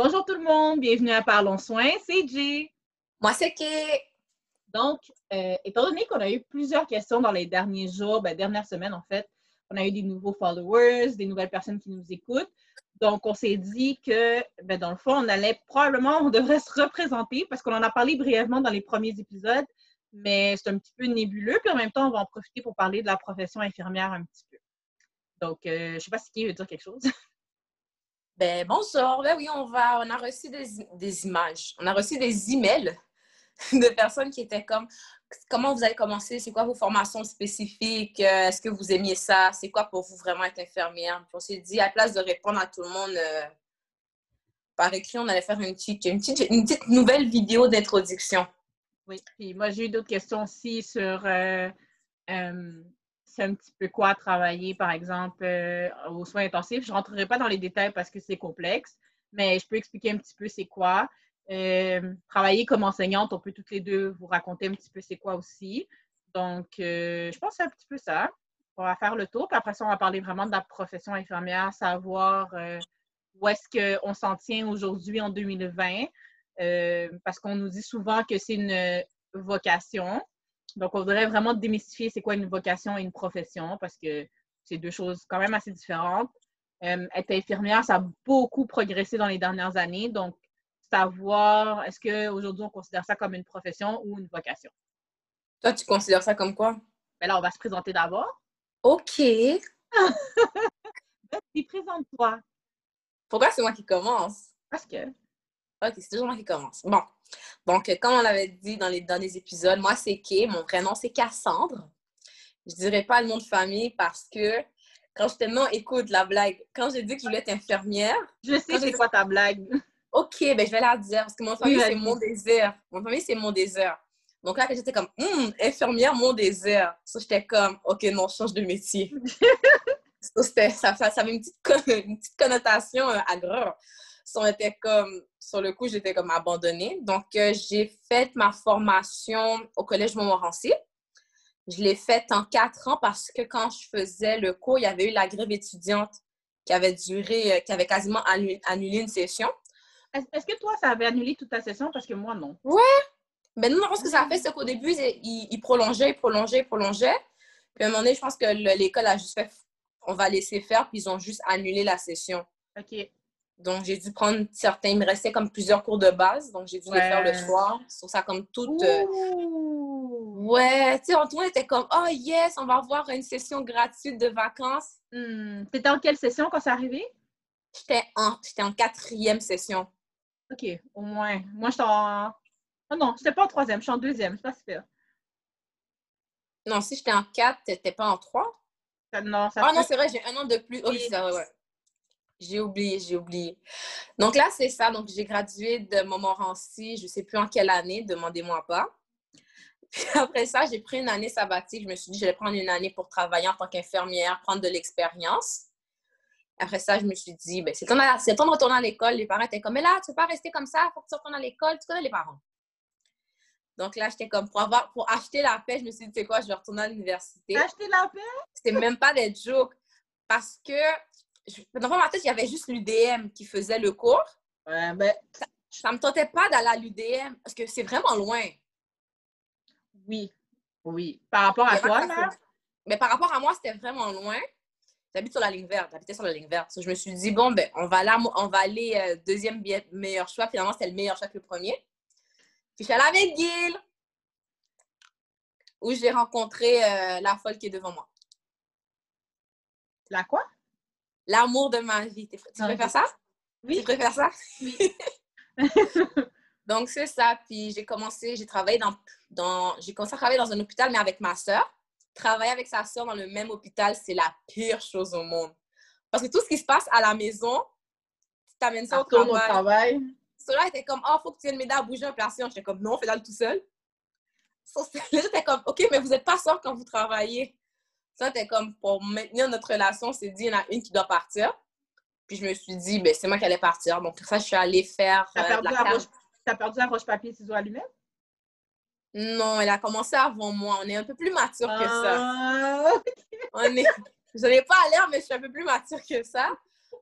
Bonjour tout le monde, bienvenue à Parlons Soins, c'est J. Moi, c'est Kay. Donc, euh, étant donné qu'on a eu plusieurs questions dans les derniers jours, ben, dernières semaines en fait, on a eu des nouveaux followers, des nouvelles personnes qui nous écoutent. Donc, on s'est dit que, ben, dans le fond, on allait probablement, on devrait se représenter parce qu'on en a parlé brièvement dans les premiers épisodes, mais c'est un petit peu nébuleux. Puis en même temps, on va en profiter pour parler de la profession infirmière un petit peu. Donc, euh, je ne sais pas si qui veut dire quelque chose. Ben. Ben oui, on, va, on a reçu des, images. On a reçu des emails de personnes qui étaient comme comment vous avez commencé, c'est quoi vos formations spécifiques, euh, est-ce que vous aimiez ça, c'est quoi pour vous vraiment être infirmière? Puis on s'est dit, à la place de répondre à tout le monde euh, par écrit, on allait faire une petite nouvelle vidéo d'introduction. Oui, puis moi j'ai eu d'autres questions aussi sur euh, un petit peu quoi travailler, par exemple, aux soins intensifs. Je ne rentrerai pas dans les détails parce que c'est complexe, mais je peux expliquer un petit peu c'est quoi. Euh, travailler comme enseignante, on peut toutes les deux vous raconter un petit peu c'est quoi aussi. Donc, euh, je pense que un petit peu ça. On va faire le tour, puis après ça, on va parler vraiment de la profession infirmière, savoir euh, où est-ce qu'on s'en tient aujourd'hui en 2020, parce qu'on nous dit souvent que c'est une vocation. Donc, on voudrait vraiment démystifier c'est quoi une vocation et une profession, parce que c'est deux choses quand même assez différentes. être infirmière, ça a beaucoup progressé dans les dernières années. Donc, savoir est-ce qu'aujourd'hui on considère ça comme une profession ou une vocation? Toi, tu considères ça comme quoi? Ben là, on va se présenter d'abord. OK. Vas-y, présente-toi. Pourquoi c'est moi qui commence? Parce que. OK, c'est toujours moi qui commence. Bon. Donc, comme on l'avait dit dans les derniers épisodes, moi, c'est Kay. Mon prénom, c'est Cassandre. Je dirais pas le nom de famille parce que quand je te non, écoute la blague. Quand j'ai dit que je voulais être infirmière. Je sais c'est quoi ta blague. OK, ben je vais la dire parce que mon famille, c'est mon désir. Mon famille, c'est mon désir. Donc là, j'étais comme, hum, infirmière, mon désir. Ça, j'étais comme, OK, non, change de métier. ça, ça, ça, avait une petite, une petite connotation euh, agréable. On était comme, sur le coup, j'étais comme abandonnée. Donc, euh, j'ai fait ma formation au Collège Montmorency. Je l'ai faite en quatre ans parce que quand je faisais le cours, il y avait eu la grève étudiante qui avait duré, euh, qui avait quasiment annulé une session. Est-ce que toi, ça avait annulé toute ta session? Parce que moi, non. Ouais. Mais non, ce que ça a fait, c'est qu'au début, il, prolongeait, il prolongeait, il prolongeait. Puis à un moment donné, je pense que l'école a juste fait on va laisser faire, puis ils ont juste annulé la session. OK. Donc, j'ai dû prendre certains. Il me restait comme plusieurs cours de base, donc j'ai dû les faire le soir. Sur ça, comme tout. Euh, ouais, tu sais, on était comme, oh yes, on va avoir une session gratuite de vacances. Hmm. T'étais en quelle session quand c'est arrivé? J'étais en, en quatrième session. OK, au moins. Moi, je suis en. Oh non, je pas en troisième, je suis en deuxième, sais pas si Non, si j'étais en quatre, t'étais pas en trois? non, ça Ah non, c'est vrai, j'ai un an de plus. Oh, oui, c'est ouais. J'ai oublié, j'ai oublié. Donc là, c'est ça. Donc, j'ai gradué de Montmorency, je ne sais plus en quelle année, demandez-moi pas. Puis après ça, j'ai pris une année sabbatique. Je me suis dit, je vais prendre une année pour travailler en tant qu'infirmière, prendre de l'expérience. Après ça, je me suis dit, ben, c'est le, temps de retourner à l'école. Les parents étaient comme, mais là, tu ne peux pas rester comme ça, il faut que tu retournes à l'école. Tu connais les parents. Donc là, j'étais comme, pour, avoir, pour acheter la paix, je me suis dit, tu sais quoi, je vais retourner à l'université. Acheter la paix? C'était même pas des jokes. Parce que, dans ma tête, il y avait juste l'UDM qui faisait le cours. Ouais, ben... Ça ne me tentait pas d'aller à l'UDM parce que c'est vraiment loin. Oui, oui. Par rapport à toi, là? Mais par rapport à moi, c'était vraiment loin. J'habite sur la ligne verte, j'habitais sur la ligne verte. je me suis dit, bon, ben, on va aller, on va aller euh, deuxième meilleur choix. Finalement, c'était le meilleur choix que le premier. Puis je suis allée avec Gil, où j'ai rencontré euh, la folle qui est devant moi. La quoi? L'amour de ma vie. Tu préfères ça? Oui. Tu préfères ça? Oui. Donc, c'est ça. Puis j'ai commencé, j'ai travaillé dans, dans j'ai commencé à travailler dans un hôpital, mais avec ma soeur travailler avec sa soeur dans le même hôpital, c'est la pire chose au monde. Parce que tout ce qui se passe à la maison, tu t'amènes ça, au travail. Cela était comme, oh, faut que tu viennes m'aider à bouger un placement. J'étais comme, non, fais-le tout seul. Les j'étais comme, OK, mais vous n'êtes pas soeur quand vous travaillez. Ça, c'était comme, pour maintenir notre relation, c'est dit, il y en a une qui doit partir. Puis je me suis dit, ben, c'est moi qui allais partir. Donc, ça, je suis allée faire. T'as perdu, la perdu la roche-papier, ciseaux, allumette? Non, elle a commencé avant moi. On est un peu plus mature que ça. Ah, On est... Je n'ai pas l'air, mais je suis un peu plus mature que ça.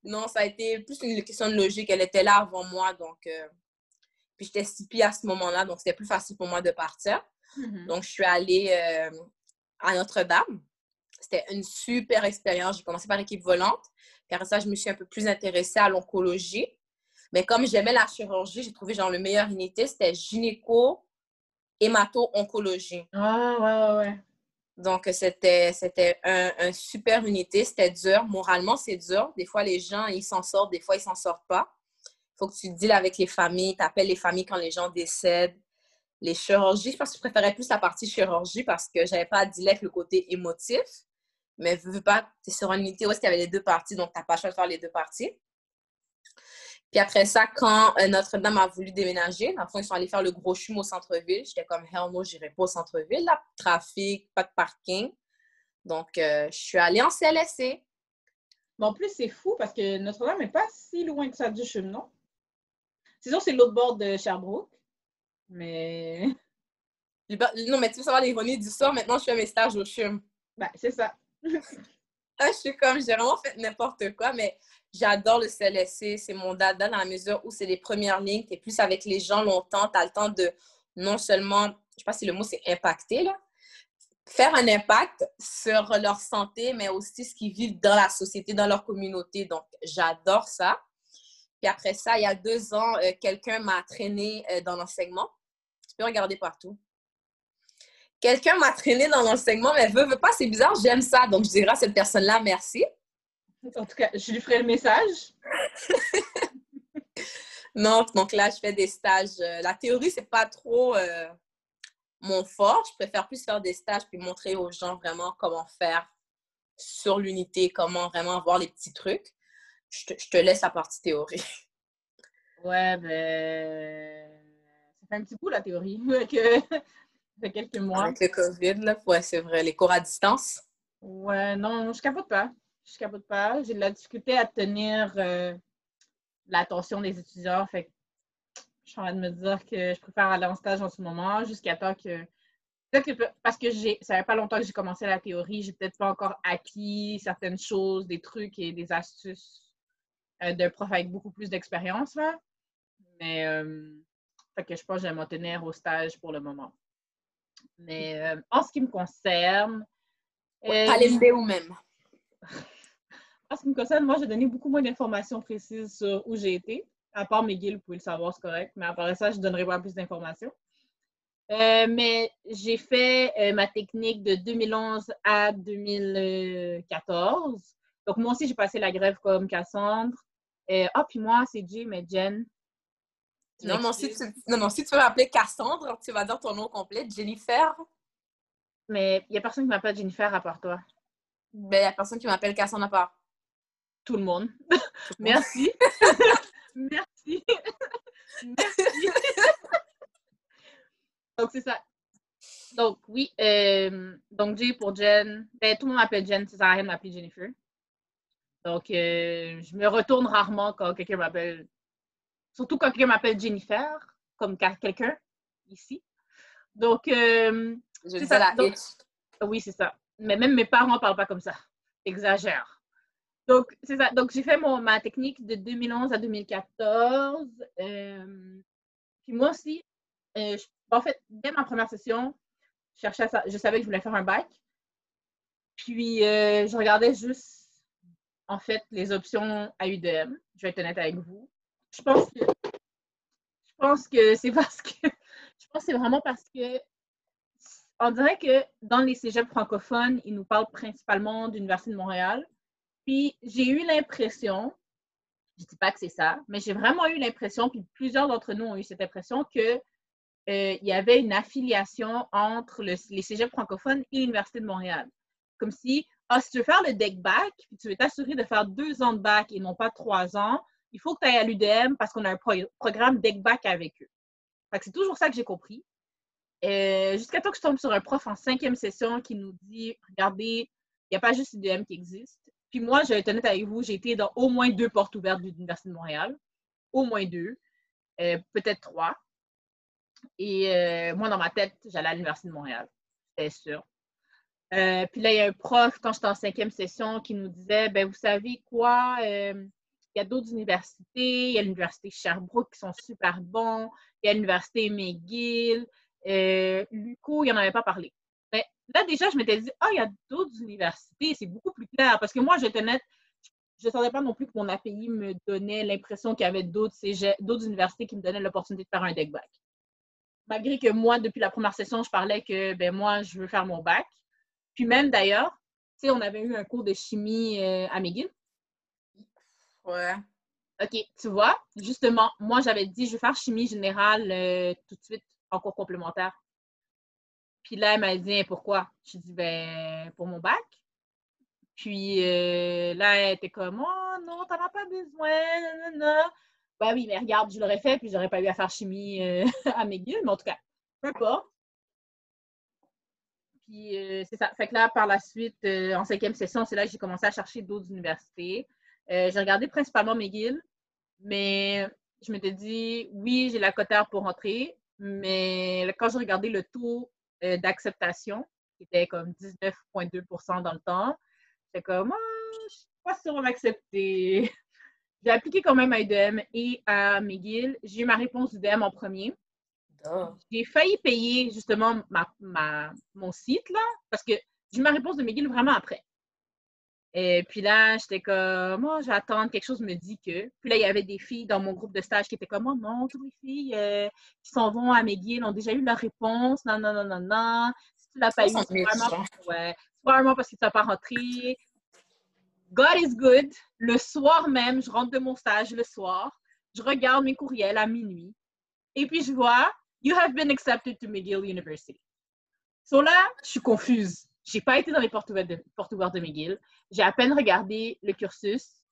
Non, ça a été plus une question de logique. Elle était là avant moi, donc... Euh, puis j'étais CP à ce moment-là, donc c'était plus facile pour moi de partir. Mm-hmm. Donc, je suis allée euh, à Notre-Dame. C'était une super expérience. J'ai commencé par l'équipe volante. Puis après ça, je me suis un peu plus intéressée à l'oncologie. Mais comme j'aimais la chirurgie, j'ai trouvé genre le meilleur unité, c'était gynéco, hémato-oncologie. Ah, ouais, ouais, ouais. Donc, c'était, c'était un, super unité. C'était dur. Moralement, c'est dur. Des fois, les gens, ils s'en sortent. Des fois, ils s'en sortent pas. Il faut que tu deals avec les familles. Tu appelles les familles quand les gens décèdent. Les chirurgies, je pense que je préférais plus la partie chirurgie parce que j'avais pas à dealer avec le côté émotif. Mais veux pas, tu es sur une unité où il y avait les deux parties, donc tu n'as pas le choix de faire les deux parties. Puis après ça, quand euh, Notre-Dame a voulu déménager, dans le fond, ils sont allés faire le gros chum au centre-ville. J'étais comme, hell no, j'irai pas au centre-ville. Là, trafic, pas de parking. Donc, euh, je suis allée en CLSC. Mais en plus, c'est fou parce que Notre-Dame n'est pas si loin que ça du chum, non? C'est sûr, c'est l'autre bord de Sherbrooke. Mais. Non, mais tu veux savoir l'ironie du sort, maintenant je fais mes stages au chum. Ben, c'est ça. Ah, je suis comme, j'ai vraiment fait n'importe quoi, mais J'adore le CLSC, c'est mon dada dans la mesure où c'est les premières lignes, tu es plus avec les gens longtemps, tu as le temps de non seulement, je sais pas si le mot c'est impacter, là, faire un impact sur leur santé, mais aussi ce qu'ils vivent dans la société, dans leur communauté. Donc, j'adore ça. Puis après ça, il y a deux ans, euh, quelqu'un m'a traîné euh, dans l'enseignement. Tu peux regarder partout. Quelqu'un m'a traîné dans l'enseignement, mais veut, veut pas, c'est bizarre, j'aime ça. Donc, je dirais à cette personne-là merci. En tout cas, je lui ferai le message. non, donc là, je fais des stages. Euh, la théorie, c'est pas trop euh, mon fort. Je préfère plus faire des stages puis montrer aux gens vraiment comment faire sur l'unité, comment vraiment voir les petits trucs. Je te, laisse la partie théorie. Ouais, ben. Ça fait un petit coup, la théorie. que... fait quelques mois. Avec le COVID, là. Ouais, c'est vrai. Les cours à distance? Ouais, non, je capote pas je capote pas. J'ai de la difficulté à tenir euh, l'attention des étudiants. Fait je suis en train de me dire que je préfère aller en stage en ce moment jusqu'à temps que. Peut-être que parce que j'ai, ça fait pas longtemps que j'ai commencé la théorie, j'ai peut-être pas encore acquis certaines choses, des trucs et des astuces euh, d'un prof avec beaucoup plus d'expérience. Mais euh, fait que je pense que je vais m'en tenir au stage pour le moment. Mais en ce qui me concerne. Ouais, pas ou même. En ce qui me concerne, moi, j'ai donné beaucoup moins d'informations précises sur où j'ai été. À part McGill, vous pouvez le savoir, c'est correct. Mais à part ça, je ne donnerai pas plus d'informations. Euh, mais j'ai fait euh, ma technique de 2011 à 2014. Donc, moi aussi, j'ai passé la grève comme Cassandre. Euh, ah, puis moi, c'est Jay, mais Jen. Non, non, si tu, non, non, si tu veux m'appeler Cassandre, tu vas dire ton nom complet, Jennifer. Mais il n'y a personne qui m'appelle Jennifer à part toi. Ben, il n'y a personne qui m'appelle Cassandre à part tout le monde. Merci. Merci. Merci. donc, c'est ça. Donc, oui. Euh, donc, J pour Jen. Ben, tout le monde m'appelle Jen, ça sert à rien de m'appeler Jennifer. Donc, euh, je me retourne rarement quand quelqu'un m'appelle. Surtout quand quelqu'un m'appelle Jennifer, comme quelqu'un ici. Donc, euh, je ça. La oui, c'est ça. Mais même mes parents ne parlent pas comme ça. Exagère. Donc, c'est ça. Donc, j'ai fait mon, ma technique de 2011 à 2014. Euh, puis moi aussi, euh, en fait, dès ma première session, je, cherchais je savais que je voulais faire un bac. Puis, euh, je regardais juste, en fait, les options à UDM. Je vais être honnête avec vous. Je pense que, je pense que c'est parce que, je pense c'est vraiment parce que on dirait que dans les cégeps francophones, ils nous parlent principalement d'Université de Montréal. Puis j'ai eu l'impression, je ne dis pas que c'est ça, mais j'ai vraiment eu l'impression, puis plusieurs d'entre nous ont eu cette impression que euh, il y avait une affiliation entre les cégeps francophones et l'Université de Montréal. Comme si, ah, si tu veux faire le deck back, puis tu veux t'assurer de faire deux ans de bac et non pas trois ans, il faut que tu ailles à l'UDM parce qu'on a un programme deck back avec eux. c'est toujours ça que j'ai compris. Euh, jusqu'à temps que je tombe sur un prof en cinquième session qui nous dit, regardez, il n'y a pas juste l'UDM qui existe. Puis moi, je vais être honnête avec vous, j'ai été dans au moins deux portes ouvertes de l'Université de Montréal. Au moins deux. Euh, peut-être trois. Et euh, moi, dans ma tête, j'allais à l'Université de Montréal. C'était sûr. Puis là, il y a un prof, quand j'étais en cinquième session, qui nous disait ben vous savez quoi, y a d'autres universités. Il y a l'université Sherbrooke qui sont super bons. Il y a l'université McGill. Euh, Luco, il n'y en avait pas parlé. Mais là, déjà, je m'étais dit, ah, il y a d'autres universités. C'est beaucoup plus clair. Parce que moi, j'étais nette, je ne savais pas non plus que mon API me donnait l'impression qu'il y avait d'autres universités qui me donnaient l'opportunité de faire un deck back. Malgré que moi, depuis la première session, je parlais que ben moi, je veux faire mon bac. Puis même d'ailleurs, on avait eu un cours de chimie euh, à McGill. Ouais. OK, tu vois, justement, moi, j'avais dit, je vais faire chimie générale euh, tout de suite en cours complémentaire. Puis là, elle m'a dit, pourquoi? Je dit, ben, pour mon bac. Puis euh, là, elle était comme, oh non, t'en as pas besoin, non, Ben oui, mais regarde, je l'aurais fait, puis j'aurais pas eu à faire chimie euh, à McGill, mais en tout cas, peu importe. Puis c'est ça. Fait que là, par la suite, en cinquième session, c'est là que j'ai commencé à chercher d'autres universités. Euh, j'ai regardé principalement McGill, mais je m'étais dit, oui, j'ai la cotère pour rentrer, mais quand j'ai regardé le taux euh, d'acceptation, qui était comme 19,2% dans le temps, j'étais comme, ah, je ne suis pas sûre de m'accepter. J'ai appliqué quand même à UDM et à McGill. J'ai eu ma réponse UDM en premier. J'ai failli payer justement ma, mon site, là, parce que j'ai eu ma réponse de McGill vraiment après. Et puis là, j'étais comme, oh, j'attends, quelque chose me dit que. Puis là, il y avait des filles dans mon groupe de stage qui étaient comme, oh non, toutes les filles euh, qui s'en vont à McGill ont déjà eu leur réponse. Non, non, non, non, non. Si tu l'as pas eu, c'est vraiment, ouais, vraiment parce que tu n'as pas rentré. God is good. Le soir même, je rentre de mon stage le soir. Je regarde mes courriels à minuit. Et puis je vois, You have been accepted to McGill University. So là, je suis confuse. J'ai pas été dans les portes ouvertes de, portes ouvertes de McGill. J'ai à peine regardé le cursus.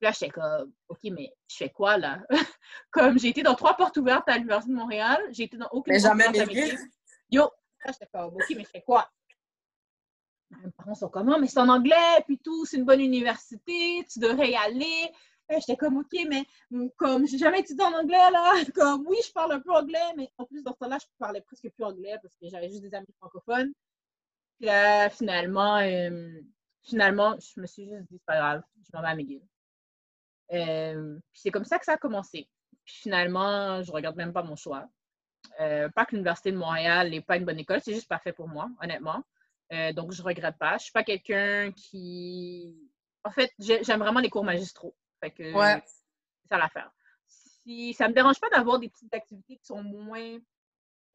Là, j'étais comme, OK, mais je fais quoi là? comme j'ai été dans trois portes ouvertes à l'Université de Montréal, j'ai été dans aucune mais jamais McGill. Yo, là, j'étais comme, OK, mais je fais quoi? Mes parents sont comme, oh, mais c'est en anglais, puis tout, c'est une bonne université, tu devrais y aller. J'étais comme, OK, mais comme j'ai jamais étudié en anglais, là, comme oui, je parle un peu anglais, mais en plus, dans ce temps-là, je parlais presque plus anglais parce que j'avais juste des amis francophones. Puis là, finalement, euh, finalement, je me suis juste dit, c'est pas grave, je m'en vais à McGill. Euh, puis c'est comme ça que ça a commencé. Puis finalement, je regarde même pas mon choix. Euh, pas que l'Université de Montréal n'est pas une bonne école, c'est juste parfait pour moi, honnêtement. donc, je regrette pas. Je suis pas quelqu'un qui. En fait, j'aime vraiment les cours magistraux. Fait que ouais. c'est ça l'affaire. Si, ça me dérange pas d'avoir des petites activités qui sont moins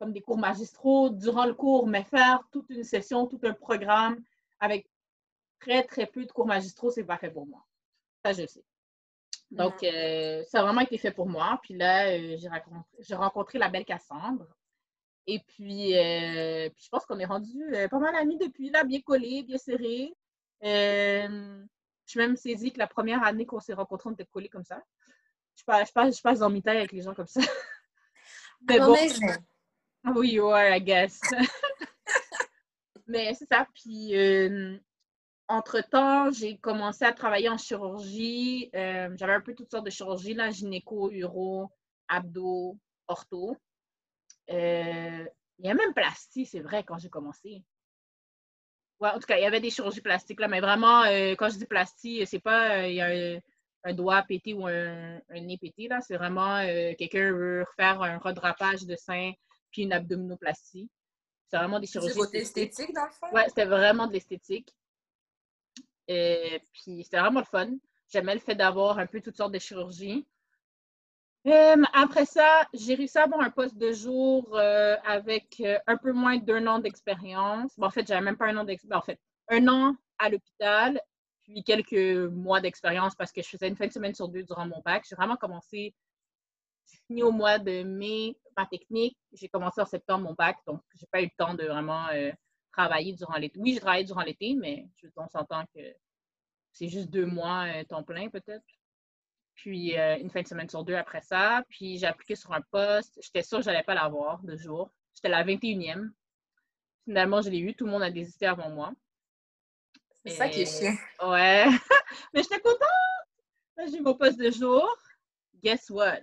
comme des cours magistraux durant le cours, mais faire toute une session, tout un programme avec très, très peu de cours magistraux, c'est pas fait pour moi. Ça, je sais. Donc, euh, ça a vraiment été fait pour moi. Puis là, euh, j'ai rencontré, la belle Cassandre. Et puis, euh, puis je pense qu'on est rendu pas mal amis depuis là, bien collés, bien serrés. je suis même saisie que la première année qu'on s'est rencontrés, on était collés comme ça. Je passe, je passe, je passe dans mi avec les gens comme ça. Mais bon, oui, ouais, I guess. Mais c'est ça. Puis, euh, entre-temps, j'ai commencé à travailler en chirurgie. Euh, j'avais un peu toutes sortes de chirurgies, là, gynéco, uro, abdo, ortho. Euh, il y a même plastique, c'est vrai, quand j'ai commencé. Ouais, en tout cas, il y avait des chirurgies plastiques, là, mais vraiment, quand je dis plastique, c'est pas y a un, doigt pété ou un, un nez pété, là. C'est vraiment quelqu'un veut refaire un redrapage de sein puis une abdominoplastie. C'est vraiment des chirurgies. C'était esthétique, dans le fond? Ouais, c'était vraiment de l'esthétique. Et puis, c'était vraiment le fun. J'aimais le fait d'avoir un peu toutes sortes de chirurgies. Euh, après ça, j'ai réussi à avoir un poste de jour euh, avec euh, un peu moins d'un an d'expérience. en fait, j'avais même pas un an d'expérience. En fait, un an à l'hôpital, puis quelques mois d'expérience parce que je faisais une fin de semaine sur deux durant mon bac. J'ai vraiment commencé fini au mois de mai ma technique. J'ai commencé en septembre mon bac, donc j'ai pas eu le temps de vraiment euh, travailler durant l'été. Oui, j'ai travaillé durant l'été, mais on s'entend que c'est juste deux mois euh, temps plein peut-être. Puis euh, une fin de semaine sur deux après ça. Puis j'ai appliqué sur un poste. J'étais sûre que je n'allais pas l'avoir de jour. J'étais la 21e. Finalement, je l'ai eu. Tout le monde a désisté avant moi. C'est ça qui est chiant. Ouais. mais j'étais contente. J'ai mon poste de jour. Guess what?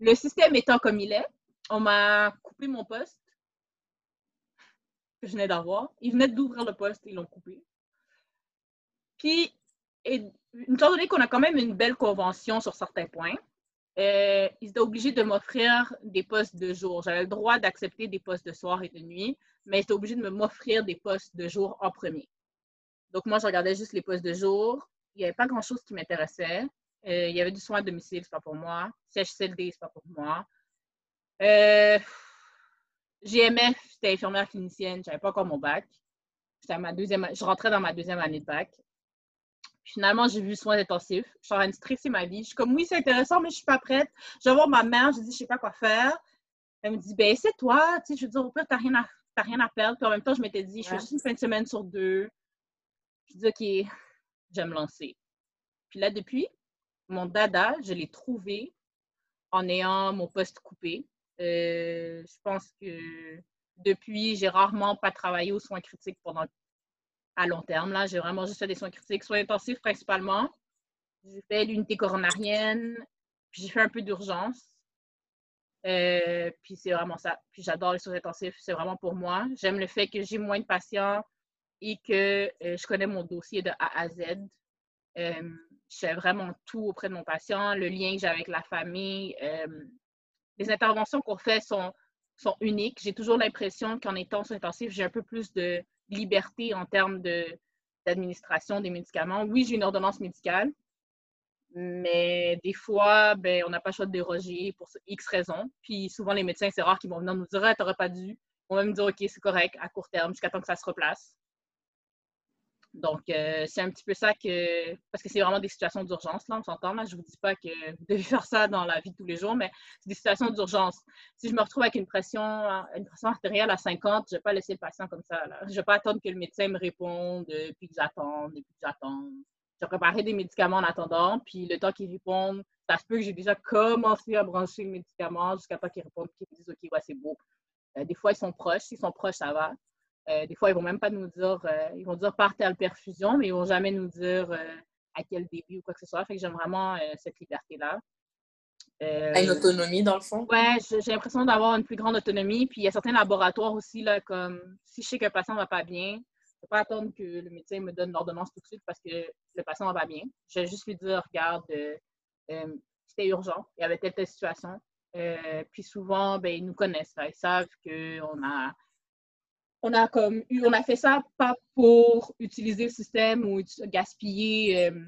Le système étant comme il est, on m'a coupé mon poste que je venais d'avoir. Ils venaient d'ouvrir le poste, ils l'ont coupé. Puis, étant donné qu'on a quand même une belle convention sur certains points, euh, ils étaient obligés de m'offrir des postes de jour. J'avais le droit d'accepter des postes de soir et de nuit, mais ils étaient obligés de m'offrir des postes de jour en premier. Donc, moi, je regardais juste les postes de jour. Il n'y avait pas grand-chose qui m'intéressait. Euh, il y avait du soin à domicile, c'est pas pour moi. CHCLD, c'est pas pour moi. Euh, GMF, j'étais infirmière clinicienne, j'avais pas encore mon bac. Ma deuxième, je rentrais dans ma deuxième année de bac. Finalement, j'ai vu soins intensifs. Je suis en train de stresser ma vie. Je suis comme, oui, c'est intéressant, mais je suis pas prête. Je vais voir ma mère, je dis, je sais pas quoi faire. Elle me dit, ben, c'est toi. Tu sais, je veux dire, au pire, t'as rien, à, rien à perdre. Puis en même temps, je m'étais dit, je fais juste une fin de semaine sur deux. Je dis, OK, je vais me lancer. Puis là, depuis, mon dada, je l'ai trouvé en ayant mon poste coupé. Euh, je pense que depuis, j'ai rarement pas travaillé aux soins critiques pendant à long terme. Là, j'ai vraiment juste fait des soins critiques, soins intensifs principalement. J'ai fait l'unité coronarienne, puis j'ai fait un peu d'urgence. Euh, puis c'est vraiment ça. Puis j'adore les soins intensifs, c'est vraiment pour moi. J'aime le fait que j'ai moins de patients et que euh, je connais mon dossier de A à Z. je fais vraiment tout auprès de mon patient, le lien que j'ai avec la famille. les interventions qu'on fait sont, uniques. J'ai toujours l'impression qu'en étant soins intensifs, j'ai un peu plus de, liberté en termes d'administration des médicaments. Oui, j'ai une ordonnance médicale, mais des fois, ben, on n'a pas le choix de déroger pour X raisons. Puis souvent, les médecins, c'est rare qu'ils vont venir nous dire ah, tu n'aurais pas dû. Ils vont même dire OK, c'est correct à court terme jusqu'à temps que ça se replace. Donc, euh, c'est un petit peu ça que. Parce que c'est vraiment des situations d'urgence, là, on s'entend. Là, je ne vous dis pas que vous devez faire ça dans la vie de tous les jours, mais c'est des situations d'urgence. Si je me retrouve avec une pression, une pression artérielle à 50, je ne vais pas laisser le patient comme ça. Je ne vais pas attendre que le médecin me réponde, euh, puis que j'attende, puis que j'attende. Je vais préparer des médicaments en attendant, puis le temps qu'ils répondent, ça se peut que j'ai déjà commencé à brancher le médicament jusqu'à temps qu'ils répondent, qu'ils me disent OK, ouais, c'est beau. Euh, des fois, ils sont proches. S'ils sont proches, ça va. Euh, des fois, ils vont même pas nous dire, euh, ils vont dire par telle perfusion, mais ils vont jamais nous dire euh, à quel début ou quoi que ce soit. Fait que j'aime vraiment cette liberté-là. une autonomie, dans le fond? Oui, j'ai l'impression d'avoir une plus grande autonomie. Puis il y a certains laboratoires aussi, là, comme si je sais qu'un patient ne va pas bien, je ne peux pas attendre que le médecin me donne l'ordonnance tout de suite parce que le patient va bien. Je vais juste lui dire, regarde, c'était urgent, il y avait telle, telle situation. puis souvent, ben, ils nous connaissent, ils savent qu'on a on a comme on a fait ça pas pour utiliser le système ou gaspiller euh,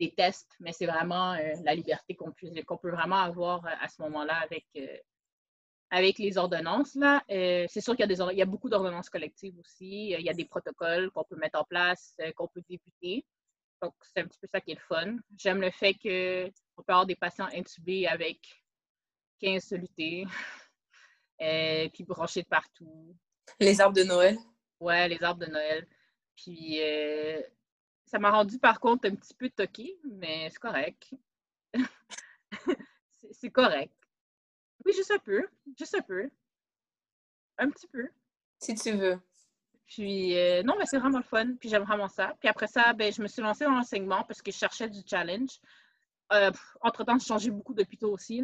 des tests, mais c'est vraiment euh, la liberté qu'on peut, vraiment avoir euh, à ce moment-là avec, avec les ordonnances. Là. c'est sûr qu'il y y a beaucoup d'ordonnances collectives aussi. Il y a des protocoles qu'on peut mettre en place, qu'on peut débuter. Donc, c'est un petit peu ça qui est le fun. J'aime le fait qu'on peut avoir des patients intubés avec 15 solutés, puis branchés de partout. Les arbres de Noël? Ouais, les arbres de Noël. Puis euh, ça m'a rendu par contre un petit peu toqué, mais c'est correct. c'est correct. Oui, juste un peu. Juste un peu. Un petit peu. Si tu veux. Puis, euh, non, mais c'est vraiment le fun. Puis, j'aime vraiment ça. Puis après ça, ben, je me suis lancée dans l'enseignement parce que je cherchais du challenge. Euh, entre-temps, j'ai changé beaucoup depuis tôt aussi.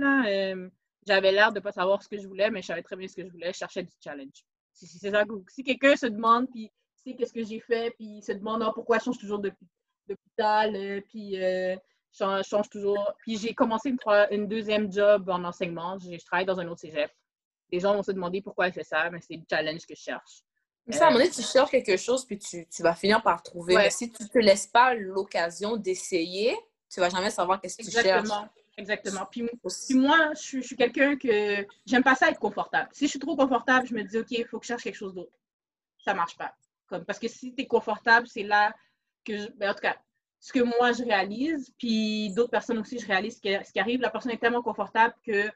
J'avais l'air de ne pas savoir ce que je voulais, mais je savais très bien ce que je voulais. Je cherchais du challenge. C'est ça. Si quelqu'un se demande, puis sait qu'est-ce que j'ai fait, puis se demande ah, pourquoi je change toujours d'hôpital, euh, puis euh, je change toujours. Puis j'ai commencé une, une, deuxième job en enseignement. Je, travaille dans un autre cégep. Les gens vont se demander pourquoi je fais ça, mais c'est le challenge que je cherche. Mais ça, à un moment donné, tu cherches quelque chose, puis tu, tu vas finir par trouver. Mais si tu ne te laisses pas l'occasion d'essayer, tu ne vas jamais savoir qu'est-ce que tu cherches. Exactement. Puis, moi, je, suis quelqu'un que j'aime pas ça être confortable. Si je suis trop confortable, je me dis, OK, il faut que je cherche quelque chose d'autre. Ça marche pas. Comme, parce que si tu es confortable, c'est là que, je, ben, en tout cas, ce que moi je réalise, puis d'autres personnes aussi, je réalise ce qui arrive. La personne est tellement confortable que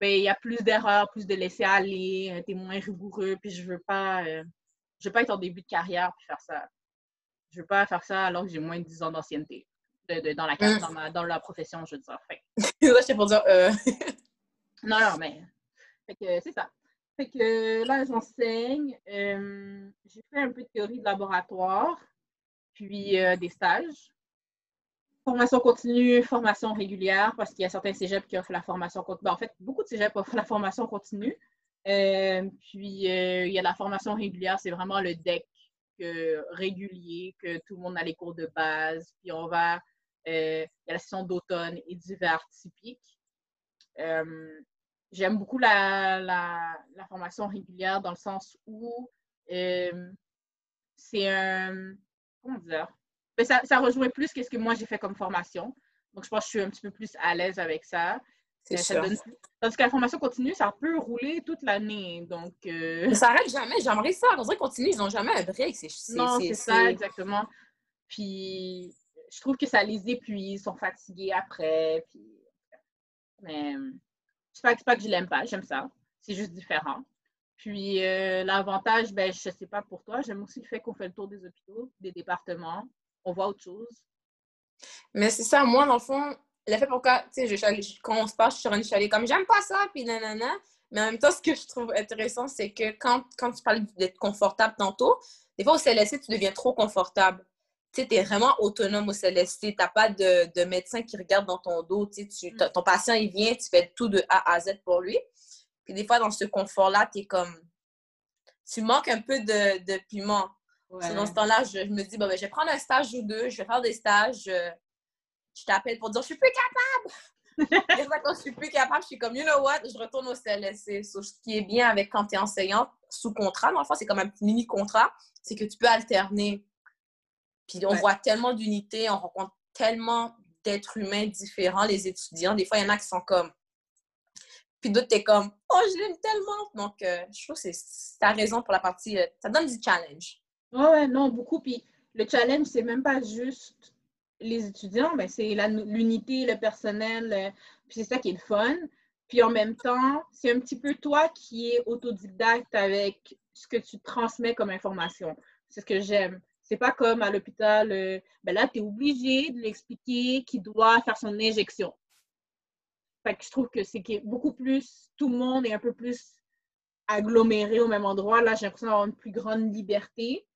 ben, il y a plus d'erreurs, plus de laisser aller, euh, tu es moins rigoureux, puis je veux pas, euh, je veux pas être en début de carrière puis faire ça. Je veux pas faire ça alors que j'ai moins de 10 ans d'ancienneté dans, la, mm. dans, la profession, je veux dire. Fait. je pour dire. Euh... non, non, mais. c'est ça. Fait que là, j'enseigne. Euh, j'ai fait un peu de théorie de laboratoire, puis euh, des stages. Formation continue, formation régulière, parce qu'il y a certains cégeps qui offrent la formation continue. Ben, en fait, beaucoup de cégeps offrent la formation continue. Euh, puis, il y a la formation régulière, c'est vraiment le deck euh, réguliers, que tout le monde a les cours de base, puis on va, euh, il y a la session d'automne et d'hiver typique. Euh, j'aime beaucoup la, la, la, formation régulière dans le sens où c'est un, comment dire, mais ça, ça rejoint plus qu'est-ce que moi j'ai fait comme formation. Donc, je pense que je suis un petit peu plus à l'aise avec ça. C'est sûr. Parce que la formation continue, ça peut rouler toute l'année. Donc. Euh... Ça n'arrête jamais. J'aimerais ça. On dirait continue, ils n'ont jamais un break. non, c'est ça, exactement. Puis, je trouve que ça les épuise, ils sont fatigués après. Puis... Mais, c'est pas, pas que je l'aime pas, j'aime ça. C'est juste différent. Puis, euh, l'avantage, ben, je sais pas pour toi, j'aime aussi le fait qu'on fait le tour des hôpitaux, des départements. On voit autre chose. Mais c'est ça, moi, dans le fond, le fait pourquoi, tu sais, quand on se passe, je suis une comme j'aime pas ça, puis nanana. Mais en même temps, ce que je trouve intéressant, c'est que quand, quand tu parles d'être confortable tantôt, des fois au CLSC, tu deviens trop confortable. Tu sais, es vraiment autonome au CLSC. Tu n'as pas de, de, médecin qui regarde dans ton dos. Tu, mm. ton patient, il vient, tu fais tout de A à Z pour lui. Puis des fois, dans ce confort-là, tu es comme. Tu manques un peu de, de piment. Dans ce temps-là, je, me dis, bon, ben, je vais prendre un stage ou deux, je vais faire des stages. Euh, je t'appelle pour dire, je suis plus capable. Et quand je suis plus capable, je suis comme, you know what, je retourne au CLSC. ce qui est bien avec quand tu es enseignante sous contrat, dans le fond, c'est comme un petit mini-contrat, c'est que tu peux alterner. Puis on voit tellement d'unités, on rencontre tellement d'êtres humains différents, les étudiants. Des fois, il y en a qui sont comme. Puis d'autres, t'es comme, oh, je l'aime tellement. Donc, euh, je trouve que c'est ta raison pour la partie. Euh, ça donne du challenge. Ouais, non, beaucoup. Puis le challenge, c'est même pas juste les étudiants, ben, c'est l'unité, le personnel, euh, puis c'est ça qui est le fun. Puis en même temps, c'est un petit peu toi qui es autodidacte avec ce que tu transmets comme information. C'est ce que j'aime. C'est pas comme à l'hôpital, euh, ben là, tu es obligé de l'expliquer qu'il doit faire son injection. Je trouve que c'est beaucoup plus, tout le monde est un peu plus aggloméré au même endroit. Là, j'ai l'impression d'avoir une plus grande liberté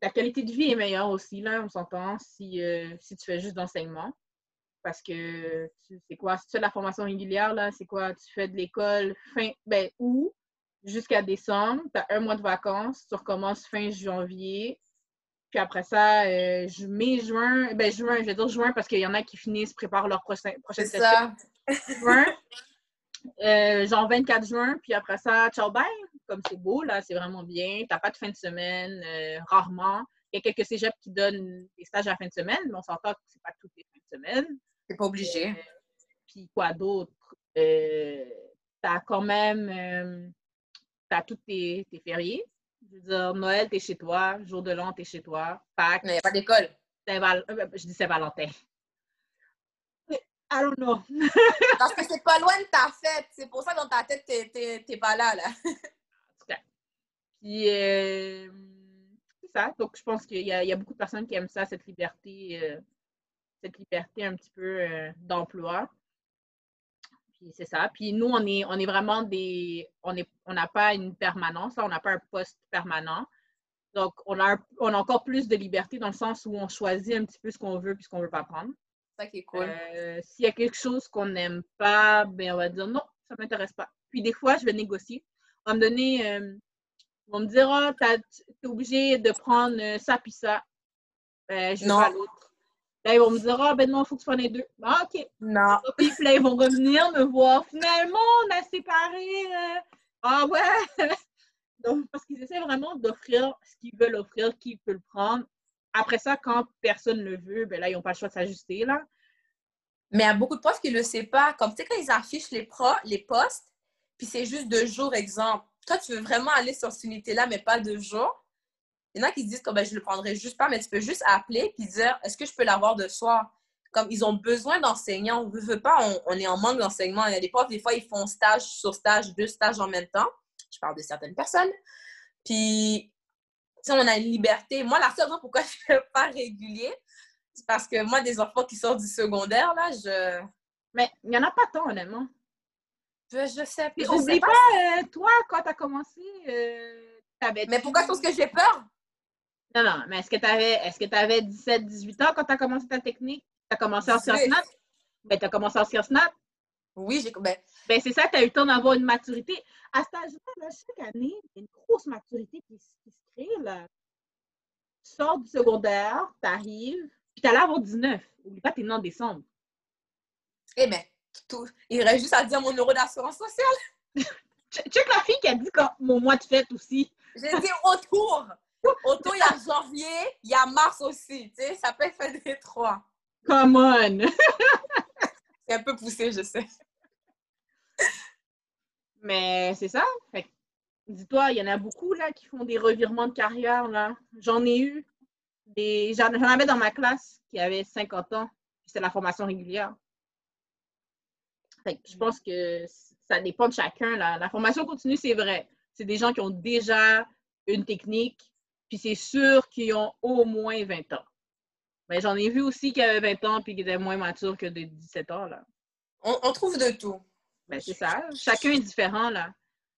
la qualité de vie est meilleure aussi, là, on s'entend, si, euh, si tu fais juste d'enseignement. Parce que c'est quoi? Si tu fais de la formation régulière, là, c'est quoi? Tu fais de l'école fin ben août jusqu'à décembre, tu as un mois de vacances, tu recommences fin janvier. Puis après ça, euh, mai, juin, ben juin, je vais dire juin parce qu'il y en a qui finissent, préparent leur prochain, prochaine session. Juin. Euh, genre 24 juin, puis après ça, ciao, bye comme c'est beau, là, c'est vraiment bien. Tu n'as pas de fin de semaine, euh, rarement. Il y a quelques cégeps qui donnent des stages à la fin de semaine, mais on s'entend que ce n'est pas toutes les fins de semaine. C'est pas obligé. Puis quoi d'autre? Euh, tu as quand même. tu as tous tes, fériés. Je veux dire, Noël, tu es chez toi. Jour de l'an, tu es chez toi. Pâques. Mais il n'y a pas d'école. Je dis Saint-Valentin. I don't know. Parce que c'est pas loin de ta fête. C'est pour ça que dans ta tête, tu n'es pas là, là. Puis, euh, c'est ça. Donc, je pense qu'il y, y, a beaucoup de personnes qui aiment ça, cette liberté, euh, cette liberté un petit peu euh, d'emploi. Puis, c'est ça. Puis, nous, on est, on est vraiment des. On n'a on pas une permanence, on n'a pas un poste permanent. Donc, on a, on a encore plus de liberté dans le sens où on choisit un petit peu ce qu'on veut puis ce qu'on ne veut pas prendre. Ça qui est cool. S'il y a quelque chose qu'on n'aime pas, ben, on va dire non, ça ne m'intéresse pas. Puis, des fois, je vais négocier. On va me donner ils vont me dire, oh, t'es obligé de prendre euh, ça puis ça. Ben, je non. pas l'autre. Là, ils vont me dire, ah, oh, ben non, il faut que tu prennes les deux. Ah, OK. Non. Puis là, ils vont revenir me voir. Finalement, on a séparé. Euh, ah, ouais. Donc, parce qu'ils essaient vraiment d'offrir ce qu'ils veulent offrir, qui peut le prendre. Après ça, quand personne ne le veut, ben là, ils n'ont pas le choix de s'ajuster, là. Mais il y a beaucoup de profs qui ne le savent pas. Comme, tu sais, quand ils affichent les, les postes, puis c'est juste deux jours, exemple toi, tu veux vraiment aller sur cette unité-là, mais pas deux jours? Il y en a qui se disent que ben, je ne le prendrai juste pas, mais tu peux juste appeler et dire est-ce que je peux l'avoir de soir? Comme ils ont besoin d'enseignants. On ne veut pas, on, est en manque d'enseignants. Il y a des profs, des fois, ils font stage sur stage, deux stages en même temps. Je parle de certaines personnes. Puis, on a une liberté. Moi, la seule raison pourquoi je ne fais pas régulier, c'est parce que moi, des enfants qui sortent du secondaire, là, je. Mais il n'y en a pas tant, honnêtement. Je, je sais pas. Oublie pas, euh, toi, quand tu as commencé, euh. Mais pourquoi? je pense que j'ai peur? Non, non, mais est-ce que tu avais, est-ce que avais 17, 18 ans quand tu as commencé ta technique? Tu as commencé en sciences nat? Ben, tu as commencé en sciences nat? Oui, j'ai. Ben, ben c'est ça, tu as eu le temps d'avoir une maturité. À cet âge-là, chaque année, il y a une grosse maturité qui, se crée, là. tu sors du secondaire, t'arrives, puis t'as là avoir 19. Oublie pas, t'es né en décembre. Eh bien, tout. il reste juste à dire mon numéro d'assurance sociale. Check la fille qui a dit quand mon mois de fête aussi. J'ai dit autour. Autour, il y a janvier, il y a mars aussi. Tu sais, ça peut être des trois. Come on! C'est un peu poussé, je sais. Mais c'est ça. dis-toi, il y en a beaucoup là qui font des revirements de carrière. là. J'en ai eu. Des... J'en avais dans ma classe qui avait 50 ans. C'est la formation régulière. je pense que ça dépend de chacun. Là. La formation continue, c'est vrai. C'est des gens qui ont déjà une technique, puis c'est sûr qu'ils ont au moins 20 ans. Mais j'en ai vu aussi qui avaient 20 ans puis qui étaient moins matures que de 17 ans. Là. On, trouve de tout. Ben, c'est ça. Chacun est différent. Là.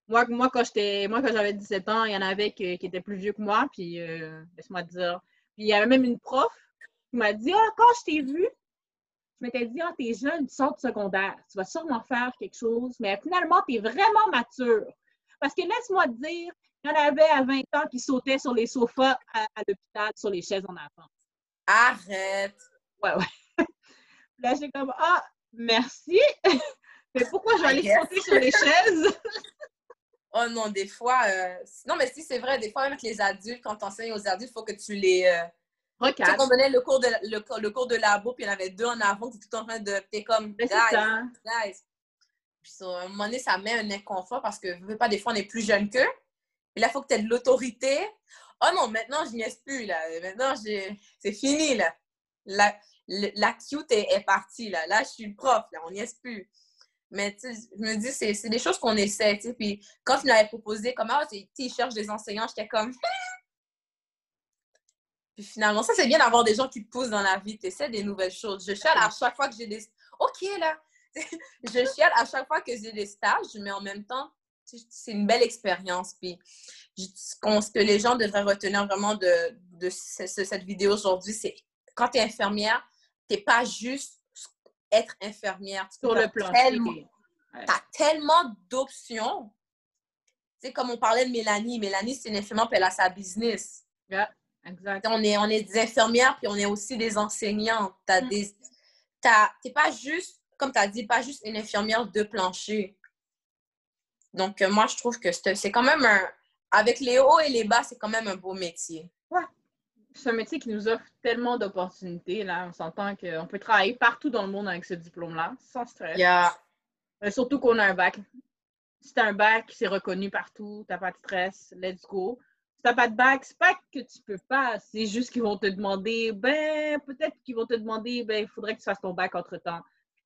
Moi, moi quand j'étais moi, quand j'avais 17 ans, il y en avait qui, étaient plus vieux que moi, puis euh, laisse-moi te dire. Puis il y avait même une prof qui m'a dit Ah, quand je t'ai vu, je m'étais dit, ah, t'es jeune, tu sors de secondaire, tu vas sûrement faire quelque chose, mais finalement, tu es vraiment mature. Parce que laisse-moi te dire, il y en avait à 20 ans qui sautaient sur les sofas à, l'hôpital, sur les chaises en avant. Arrête! Ouais, ouais. Là, j'ai comme, ah, merci. mais pourquoi je vais aller sauter sur les chaises? oh non, des fois, euh... non, mais si c'est vrai, des fois, même avec les adultes, quand tu enseignes aux adultes, il faut que tu les. Euh, tu sais, on donnait le cours, de, le, le cours de labo, puis il y en avait deux en avant, qui étaient tout en train de. T'es comme, guys, guys. Puis à un moment donné, ça met un inconfort parce que, veux pas, des fois, on est plus jeune qu'eux. Puis là, il faut que tu aies de l'autorité. Oh non, maintenant, je n'y plus, là. Maintenant, c'est fini, là. La, la cute est, est, partie, là. Là, je suis le prof, là. On n'y est plus. Mais je me dis, c'est des choses qu'on essaie. sais. Puis quand tu m'avais proposé, comme, ah, tu cherches des enseignants, j'étais comme, Puis finalement, ça, c'est bien d'avoir des gens qui te poussent dans la vie. Tu essaies des nouvelles choses. Je chiale à chaque fois que j'ai des. OK, là. je chiale à chaque fois que j'ai des stages, mais en même temps, c'est une belle expérience. Puis ce que les gens devraient retenir vraiment de, de cette vidéo aujourd'hui, c'est quand tu es infirmière, tu n'es pas juste être infirmière. Sur le plan. Tu as tellement d'options. Tu sais, comme on parlait de Mélanie. Mélanie, c'est une infirmière, puis elle a sa business. Exact. On est, on est des infirmières, puis on est aussi des enseignantes. Tu n'es pas juste, comme tu as dit, pas juste une infirmière de plancher. Donc, euh, moi, je trouve que c'est quand même un. Avec les hauts et les bas, c'est quand même un beau métier. Ouais. C'est un métier qui nous offre tellement d'opportunités. Là. On s'entend qu'on peut travailler partout dans le monde avec ce diplôme-là, sans stress. Yeah. surtout qu'on a un bac. Si tu as un bac, c'est reconnu partout, tu n'as pas de stress, let's go tu n'as pas de bac, c'est pas que tu peux pas, c'est juste qu'ils vont te demander, ben, peut-être qu'ils vont te demander, ben, il faudrait que tu fasses ton bac entre-temps.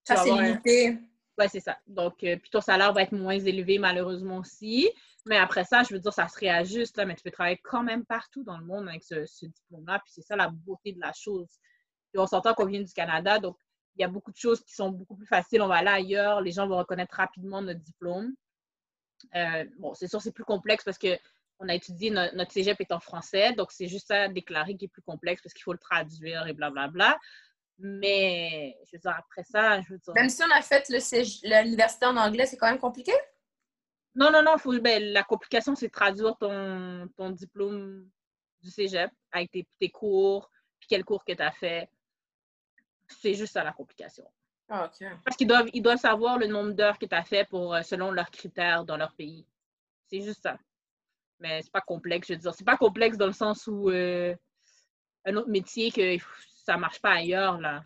Ça, c'est limité. Oui, c'est ça. Donc, euh, puis ton salaire va être moins élevé, malheureusement aussi. Mais après ça, je veux dire, ça se réajuste, là, mais tu peux travailler quand même partout dans le monde avec ce, diplôme-là. Puis c'est ça la beauté de la chose. Puis on s'entend qu'on vient du Canada, donc il y a beaucoup de choses qui sont beaucoup plus faciles. On va aller ailleurs, les gens vont reconnaître rapidement notre diplôme. Euh, bon, c'est sûr, c'est plus complexe parce que on a étudié notre cégep est en français, donc c'est juste à déclarer qui est plus complexe parce qu'il faut le traduire et blablabla. Mais je veux dire, après ça, je veux dire. Même si on a fait l'université en anglais, c'est quand même compliqué? Non, non, non. Faut, ben, la complication, c'est traduire ton, ton diplôme du cégep avec tes, tes cours, puis quel cours que tu as fait. C'est juste ça la complication. Ah, Parce qu'ils doivent, ils doivent savoir le nombre d'heures que tu as fait pour, euh, selon leurs critères dans leur pays. C'est juste ça mais c'est pas complexe. Je veux dire, c'est pas complexe dans le sens où euh, un autre métier que ça marche pas ailleurs, là.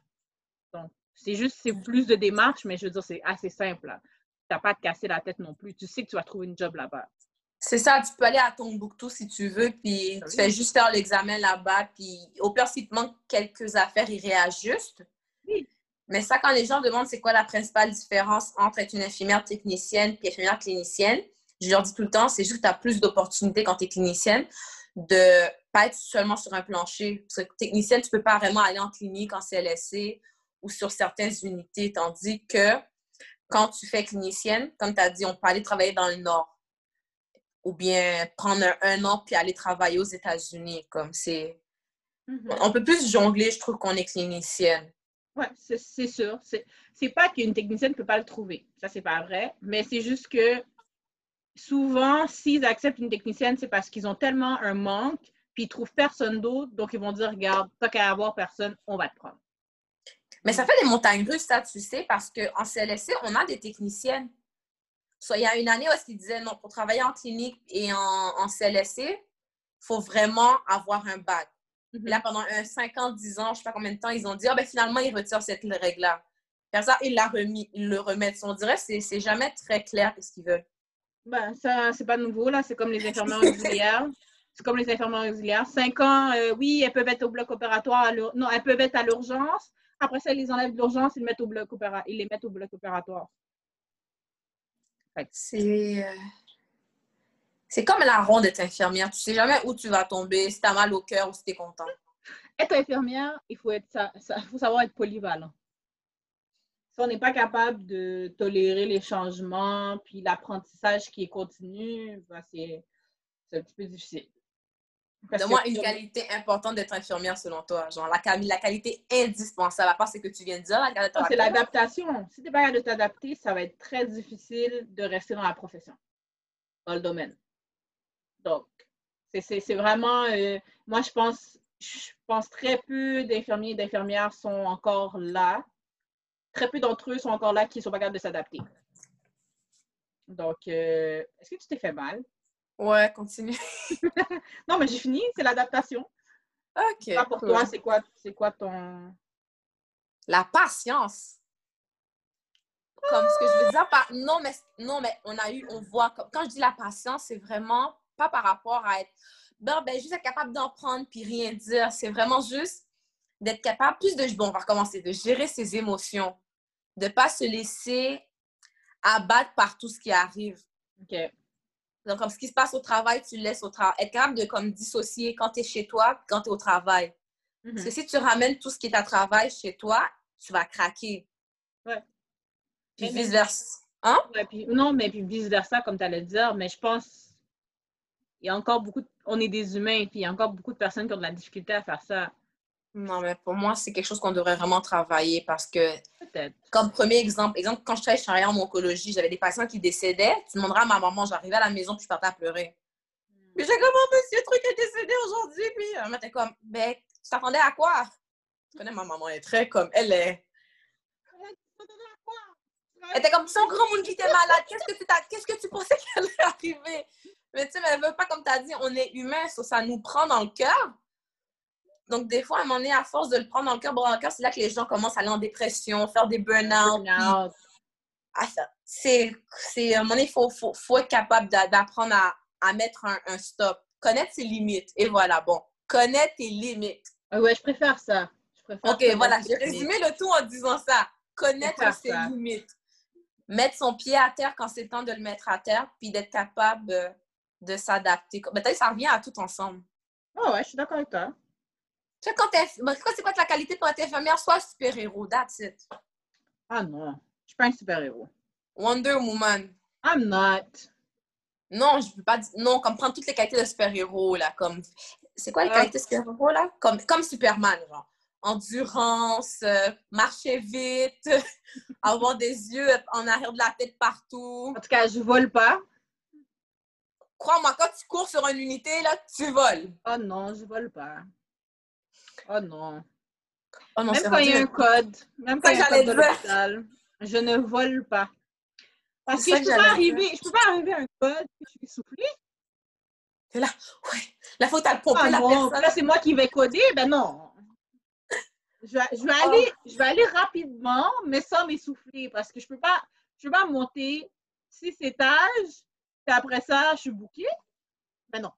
Donc, c'est juste, c'est plus de démarches, mais je veux dire, c'est assez simple, là. T'as pas à te casser la tête non plus. Tu sais que tu vas trouver une job là-bas. C'est ça, tu peux aller à Tombouctou si tu veux, puis tu fais juste faire l'examen là-bas, puis au pire, s'il te manque quelques affaires, ils réajustent. Oui. Mais ça, quand les gens demandent c'est quoi la principale différence entre être une infirmière technicienne et infirmière clinicienne, je leur dis tout le temps, c'est juste que tu as plus d'opportunités quand tu es clinicienne de pas être seulement sur un plancher. Parce que technicienne, tu peux pas vraiment aller en clinique, en CLSC ou sur certaines unités, tandis que quand tu fais clinicienne, comme tu as dit, on peut aller travailler dans le Nord ou bien prendre un, an puis aller travailler aux États-Unis. Comme c'est... Mm-hmm. On peut plus jongler, je trouve, qu'on est clinicienne. Oui, c'est sûr. C'est pas qu'une technicienne ne peut pas le trouver. Ça, c'est pas vrai. Mais c'est juste que souvent, s'ils acceptent une technicienne, c'est parce qu'ils ont tellement un manque puis ils trouvent personne d'autre, donc ils vont dire, regarde, tant qu'à avoir personne, on va te prendre. Mais ça fait des montagnes russes, ça, tu sais, parce qu'en CLSC, on a des techniciennes. Soit il y a une année où ils disaient, non, pour travailler en clinique et en, en CLSC, il faut vraiment avoir un bac. Mhm. Là, pendant un 5 ans, 10 ans, je ne sais pas combien de temps, ils ont dit, ah, ben finalement, ils retirent cette règle-là. Ça, ils la remis, ils le remettent. On dirait que c'est jamais très clair ce qu'ils veulent. Ben, ça, c'est pas nouveau, là. C'est comme les infirmières auxiliaires. C'est comme les infirmières auxiliaires. Cinq ans, euh, oui, elles peuvent être au bloc opératoire. non, elles peuvent être à l'urgence. Après ça, ils les enlèvent de l'urgence, ils, mettent au bloc opéra- ils les mettent au bloc opératoire. C'est. euh, C'est comme la ronde d'être infirmière. Tu sais jamais où tu vas tomber, si tu as mal au cœur ou si tu es content. Être infirmière, il faut, être, ça, ça- faut savoir être polyvalent. Si on n'est pas capable de tolérer les changements, puis l'apprentissage qui est continu, ben, c'est un petit peu difficile. Donne-moi une qualité importante d'être infirmière selon toi. Genre la, quali- la qualité indispensable, à part ce que tu viens de dire. Non, c'est l'adaptation. Si tu n'es pas capable de t'adapter, ça va être très difficile de rester dans la profession, dans le domaine. Donc, c'est vraiment, euh, moi, je pense, je pense très peu d'infirmiers et d'infirmières sont encore là. Très peu d'entre eux sont encore là qui ne sont pas capables de s'adapter. Donc, euh, est-ce que tu t'es fait mal? Ouais, continue. Non, mais j'ai fini, c'est l'adaptation. OK. Pour cool. toi, c'est quoi, c'est quoi ton... La patience. Comme ce que je veux dire par non mais non mais on a eu on voit comme quand je dis la patience c'est vraiment pas par rapport à être ben, ben juste être capable d'en prendre puis rien dire c'est vraiment juste d'être capable plus de bon on va recommencer de gérer ses émotions de pas se laisser abattre par tout ce qui arrive OK. Donc comme ce qui se passe au travail tu le laisses au travail être capable de comme dissocier quand tu es chez toi quand tu es au travail Mhm. parce que si tu ramènes tout ce qui est à travail chez toi tu vas craquer Ouais. puis Mais- mais- vice versa hein? Ouais, puis- non, mais puis vice-versa, comme tu allais dire, mais je pense il y a encore beaucoup, de- on est des humains, puis il y a encore beaucoup de personnes qui ont de la difficulté à faire ça. Non, mais pour moi, c'est quelque chose qu'on devrait vraiment travailler parce que, comme premier exemple, exemple, quand je travaillais en oncologie, j'avais des patients qui décédaient. Tu demanderas à ma maman, j'arrivais à la maison puis je partais à pleurer. Puis j'ai comme, oh, monsieur truc est décédé aujourd'hui. Puis elle m'était comme, ben, tu t'attendais à quoi? Tu connais ma maman, elle est très comme, elle est. Elle était comme, son grand monde qui était malade. Qu'est-ce que tu qu'est-ce que tu pensais qu'elle allait arriver? Mais tu sais, mais elle veut pas, comme tu as dit, on est humain, ça, ça nous prend dans le cœur. Donc, des fois, à un moment donné, à force de le prendre dans le cœur, dans le cœur, c'est là que les gens commencent à aller en dépression, faire des burn-out. Burnout. Ah, c'est, c'est, à un moment donné, il faut, faut, faut être capable d'a- d'apprendre à, à mettre un, un stop, connaître ses limites. Et voilà, bon, connaître tes limites. Ah ouais, je préfère ça. Je préfère OK, voilà, j'ai résumé le tout en disant ça. Connaître ses ça. limites. Mettre son pied à terre quand c'est temps de le mettre à terre, puis d'être capable euh, de s'adapter. Peut-être ça revient à tout ensemble. Ah ouais, je suis d'accord avec toi. Tu sais, quand ben, c'est quoi la qualité pour être infirmière? Sois super-héros, that's it. Ah non, je suis pas un super-héros. Wonder Woman. I'm not. Non, je veux pas dire. Non, comme prendre toutes les qualités de super-héros, là. Comme. C'est quoi les Ah. qualités de super-héros, là? Comme, comme Superman, genre. Endurance, euh, marcher vite, avoir des yeux en arrière de la tête partout. En tout cas, je vole pas. Crois-moi, quand tu cours sur une unité, là, tu voles. Oh non, je vole pas. Oh non. Oh non, même c'est quand il y a un code, même quand il y a un j'allais code de dire. l'hôpital, je ne vole pas. Parce C'est que je peux pas arriver, je peux pas arriver à un code je suis soufflée. T'es là, ouais. Là, faut que t'as pompé Ah la non, personne. là c'est moi qui vais coder, ben non. Je vais, je vais Oh. aller, je vais aller rapidement, mais sans m'essouffler, parce que je peux pas, je peux pas monter six étages, puis après ça, je suis bouquée. Ben non.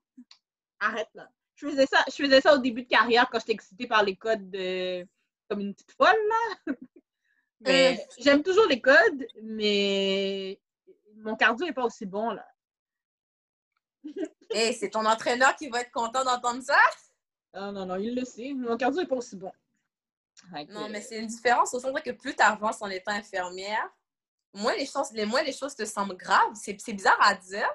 Arrête là. Je faisais ça, je faisais ça au début de carrière quand j'étais excitée par les codes de comme une petite folle là. Mais j'aime toujours les codes, mais mon cardio n'est pas aussi bon là. Et c'est ton entraîneur qui va être content d'entendre ça? Non, non, non, il le sait. Mon cardio n'est pas aussi bon. Non, mais c'est une différence au sens que plus tu avances en étant infirmière, moins les choses, les, moins les choses te semblent graves. C'est bizarre à dire.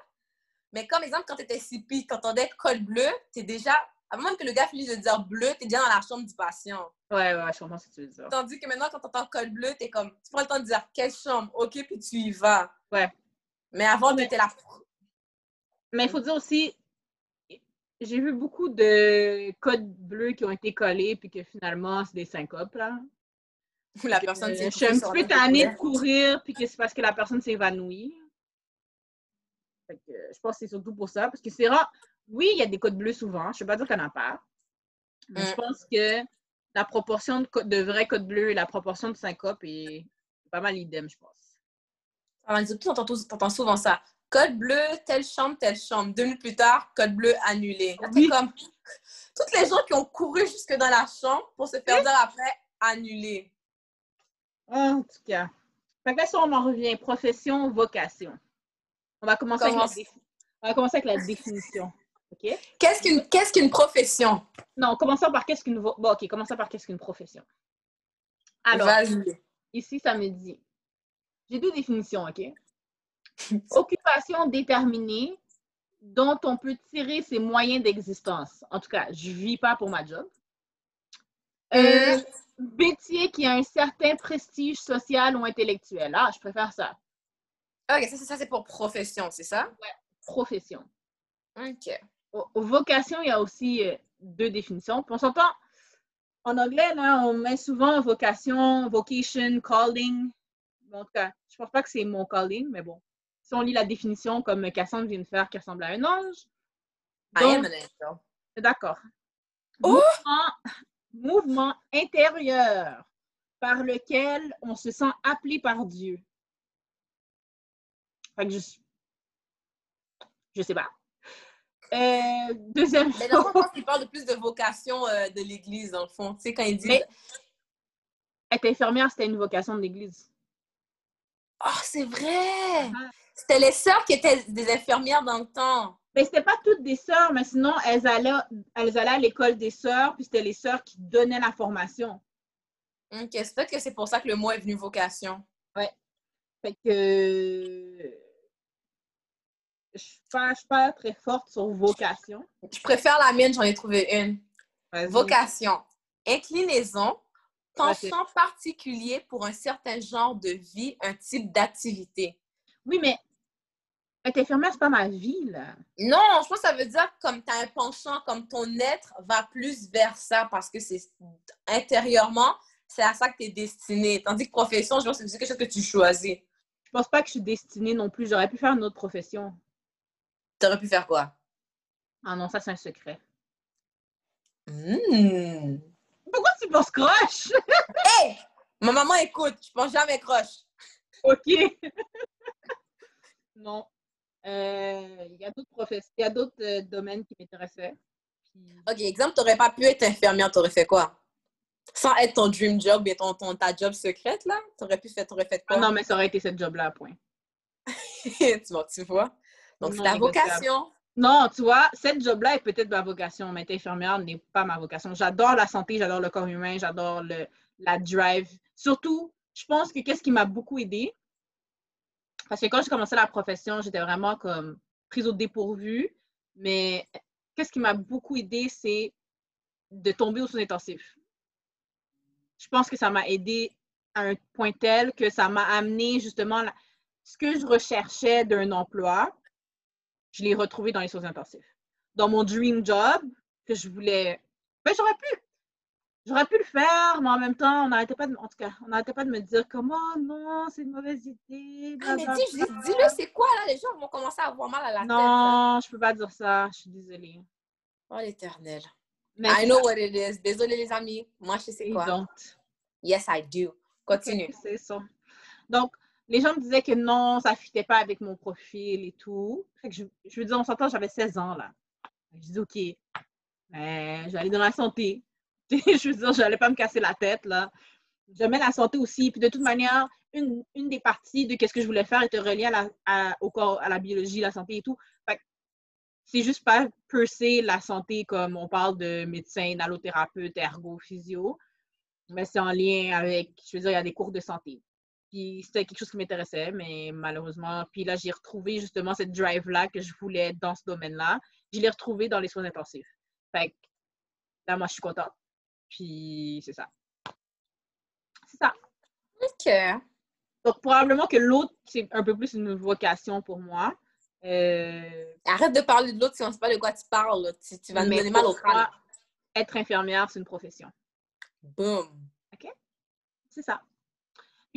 Mais comme exemple, quand tu étais CP, quand on dit col bleu, tu es déjà. Avant même que le gars finisse de dire bleu, tu es déjà dans la chambre du patient. Ouais, ouais, je comprends ce que tu veux dire. Tandis que maintenant, quand tu entends col bleu, tu comme. Tu prends le temps de dire quelle chambre, OK, puis tu y vas. Ouais. Mais avant, tu étais là. Mais il faut dire aussi, j'ai vu beaucoup de codes bleus qui ont été collés, puis que finalement, c'est des syncopes, là. La personne euh, Je suis un petit peu tannée de courir, puis que c'est parce que la personne s'évanouit. Je pense que c'est surtout pour ça, parce que c'est rare. Oui, il y a des codes bleus souvent, je ne vais pas dire qu'il n'y en a pas. Mais je mm. pense que la proportion de, de vrais codes bleus et la proportion de syncope est pas mal idem, je pense. Tu entends souvent ça. Code bleu, telle chambre, telle chambre. Deux minutes plus tard, code bleu annulé. comme toutes les gens qui ont couru jusque dans la chambre pour se faire dire après annulé. En tout cas. Fait que là, si on en revient, profession, vocation. On va commencer, avec la, on va commencer avec la définition. Qu'est-ce qu'une qu'est-ce qu'une profession? Non, commençons par qu'est-ce qu'une bon, OK, commençons par qu'est-ce qu'une profession. Alors, ici, ça me dit. J'ai deux définitions, OK? Occupation déterminée dont on peut tirer ses moyens d'existence. En tout cas, je ne vis pas pour ma job. Euh, métier qui a un certain prestige social ou intellectuel. Ah, je préfère ça. OK, ça, ça c'est pour profession, c'est ça? Oui, profession. OK. vocation, il y a aussi euh, deux définitions. on s'entend, en anglais, là, on met souvent vocation, vocation, calling. en tout cas, je ne pense pas que c'est mon calling, mais bon si on lit la définition comme Cassandre vient de faire, qui ressemble à un ange. D'accord. Oh! Mouvement, intérieur par lequel on se sent appelé par Dieu. Fait que je, je sais pas. Euh, deuxième Mais dans le fond, il parle de plus de vocation euh, de l'Église, dans le fond. Tu sais, quand il dit... Mais, être infirmière, c'était une vocation de l'Église. Oh, c'est vrai! Ah. C'était les sœurs qui étaient des infirmières dans le temps. Mais c'était pas toutes des sœurs, mais sinon, elles allaient, elles allaient à l'école des sœurs, puis c'était les sœurs qui donnaient la formation. OK, c'est peut-être que c'est pour ça que le mot est venu vocation. Ouais. Fait que je suis pas, suis pas très forte sur vocation. Je préfère la mienne, j'en ai trouvé une. Vocation. Inclinaison, penchant particulier pour un certain genre de vie, un type d'activité. Oui, mais être infirmière, c'est pas ma vie, là. Non, je pense que ça veut dire comme tu as un penchant, comme ton être va plus vers ça parce que c'est intérieurement, c'est à ça que tu es destiné. Tandis que profession, je pense que c'est quelque chose que tu choisis. Je pense pas que je suis destinée non plus. J'aurais pu faire une autre profession. Tu aurais pu faire quoi? Ah non, ça, c'est un secret. Hmm. Pourquoi tu penses croche? Hé! Ma maman écoute, je pense jamais croche. OK. non. Euh, il y a d'autres professions, il y a d'autres euh, domaines qui m'intéressaient. OK, exemple, tu n'aurais pas pu être infirmière, tu aurais fait quoi? Sans être ton dream job et ton, ta job secrète, là? Tu aurais pu faire, aurais fait quoi? Ah non, mais ça aurait été cette job-là, point. tu, vois, tu vois? Donc, c'est la vocation. Non, tu vois, cette job-là est peut-être ma vocation, mais être infirmière n'est pas ma vocation. J'adore la santé, j'adore le corps humain, j'adore la drive. Surtout, je pense que qu'est-ce qui m'a beaucoup aidé, parce que quand j'ai commencé la profession, j'étais vraiment comme prise au dépourvu. Mais qu'est-ce qui m'a beaucoup aidé, c'est de tomber au soins intensif. Je pense que ça m'a aidé à un point tel que ça m'a amené justement ce que je recherchais d'un emploi, je l'ai retrouvé dans les soins intensifs. Dans mon dream job que je voulais. Ben, j'aurais pu J'aurais pu le faire, mais en même temps, on n'arrêtait pas de, en tout cas, on n'arrêtait pas de me dire comment oh non, c'est une mauvaise idée. Ah, mais dis, dis-le, c'est quoi là? Les gens vont commencer à avoir mal à la tête. Non, je peux pas dire ça. Je suis désolée. Oh l'éternel. I know what it is. Désolée les amis. Moi, je sais quoi. Don't. Yes, I do. Continue. c'est ça. Donc, les gens me disaient que non, ça ne fitait pas avec mon profil et tout. je, veux dire, on s'entend, j'avais 16 ans là. Je dis, OK, ben, je vais aller dans la santé. je veux dire, je n'allais pas me casser la tête, là. J'aimais la santé aussi. Puis de toute manière, une, des parties de ce que je voulais faire était reliée à la, au corps, à la biologie, la santé et tout. c'est juste pas percer la santé comme on parle de médecin, allothérapeute, ergo, physio. Mais c'est en lien avec, je veux dire, il y a des cours de santé. Puis c'était quelque chose qui m'intéressait, mais malheureusement, puis là, j'ai retrouvé justement cette drive-là que je voulais dans ce domaine-là. Je l'ai retrouvé dans les soins intensifs. Fait là, moi, je suis contente. Puis c'est ça. C'est ça. OK. Donc probablement que l'autre, c'est un peu plus une vocation pour moi. Euh, Arrête de parler de l'autre si on ne sait pas de quoi tu parles. Tu, tu vas nous donner mal au crâne. Être infirmière, c'est une profession. Boom. OK? C'est ça.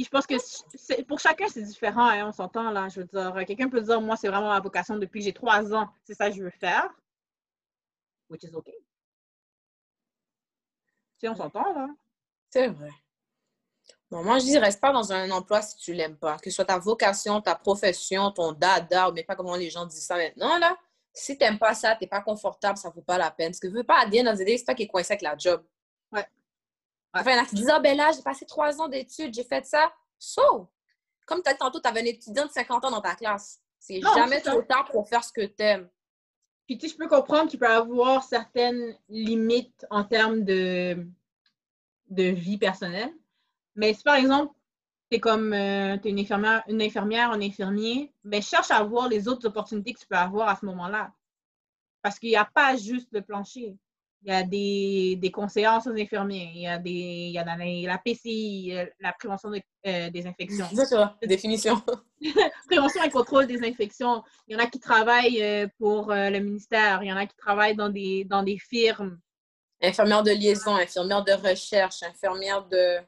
Je pense que pour chacun, c'est différent, hein, on s'entend là. Je veux dire, quelqu'un peut dire, moi, c'est vraiment ma vocation depuis que j'ai trois ans, c'est ça que je veux faire. Which is OK. Tu on s'entend là. C'est vrai. Bon, moi, je dis, reste pas dans un emploi si tu l'aimes pas. Que ce soit ta vocation, ta profession, ton dada, ou mais pas comment les gens disent ça maintenant, là. Si tu n'aimes pas ça, tu n'es pas confortable, ça ne vaut pas la peine. Ce que je veux pas, dire dans c'est toi qui es coincé avec la job. Enfin, il y en a qui disent, ah ben là, j'ai passé trois ans d'études, j'ai fait ça. So, comme tu as tantôt, tu avais un étudiant de 50 ans dans ta classe. C'est jamais trop tard pour faire ce que tu aimes. Puis, tu sais, je peux comprendre qu'il peut avoir certaines limites en termes de, de vie personnelle. Mais si par exemple, tu es comme euh, es une infirmière, une infirmière, un infirmier, ben, cherche à voir les autres opportunités que tu peux avoir à ce moment-là. Parce qu'il n'y a pas juste le plancher. Il y a des, des conseillers aux infirmiers, il y a, des, il y a la, PCI, la prévention euh, des infections. C'est ça, définition. prévention et contrôle des infections. Il y en a qui travaillent euh, pour le ministère, il y en a qui travaillent dans des, dans des firmes. Infirmière de liaison, infirmière de recherche, infirmière de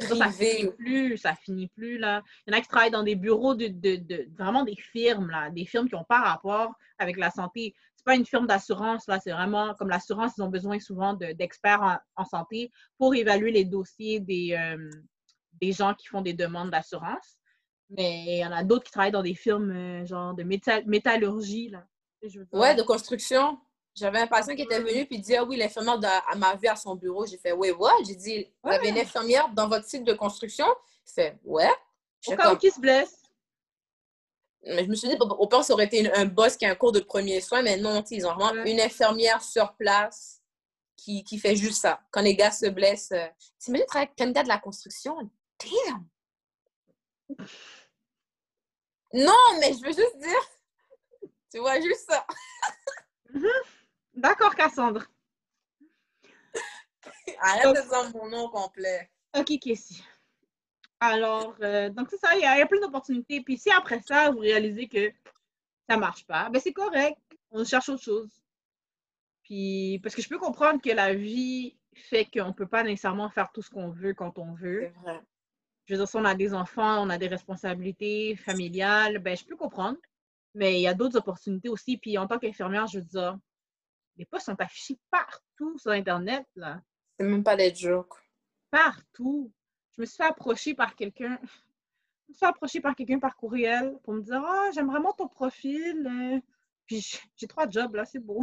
ça finit plus, ça finit plus, là. Il y en a qui travaillent dans des bureaux de, de, de vraiment des firmes, là, des firmes qui n'ont pas rapport avec la santé. C'est pas une firme d'assurance, là, c'est vraiment comme l'assurance, ils ont besoin souvent d'experts en, santé pour évaluer les dossiers des, euh, des gens qui font des demandes d'assurance. Mais il y en a d'autres qui travaillent dans des firmes euh, genre de métallurgie, là. ouais, de construction. J'avais un patient qui était venu puis dit Ah oui, l'infirmière m'a vu à son bureau. J'ai fait Oui, ouais. J'ai dit Vous avez une infirmière dans votre site de construction? Il fait Ouais. Au cas où qui se blesse. Je me suis dit, au pire, ça aurait été un boss qui a un cours de premier soin, mais non, ils ont vraiment une infirmière sur place qui, qui, fait juste ça. Quand les gars se blessent, euh, t'imagines travailler avec un gars de la construction? Damn! Non, mais je veux juste dire, tu vois juste ça. Mhm. D'accord, Cassandre. Arrête de dire mon nom complet. OK, Casey. Alors, euh, donc c'est ça, il y, a, plein d'opportunités. Puis si après ça, vous réalisez que ça ne marche pas, ben c'est correct. On cherche autre chose. Puis, parce que je peux comprendre que la vie fait qu'on ne peut pas nécessairement faire tout ce qu'on veut quand on veut. C'est vrai. Je veux dire, si on a des enfants, on a des responsabilités familiales, ben je peux comprendre. Mais il y a d'autres opportunités aussi. Puis en tant qu'infirmière, je veux dire, les postes sont affichés partout sur Internet. là. C'est même pas des jokes. Partout. Je me suis fait approcher par quelqu'un. Je me suis fait approcher par quelqu'un par courriel pour me dire Ah, j'aime vraiment ton profil. Euh. Puis j'ai trois jobs là, c'est beau.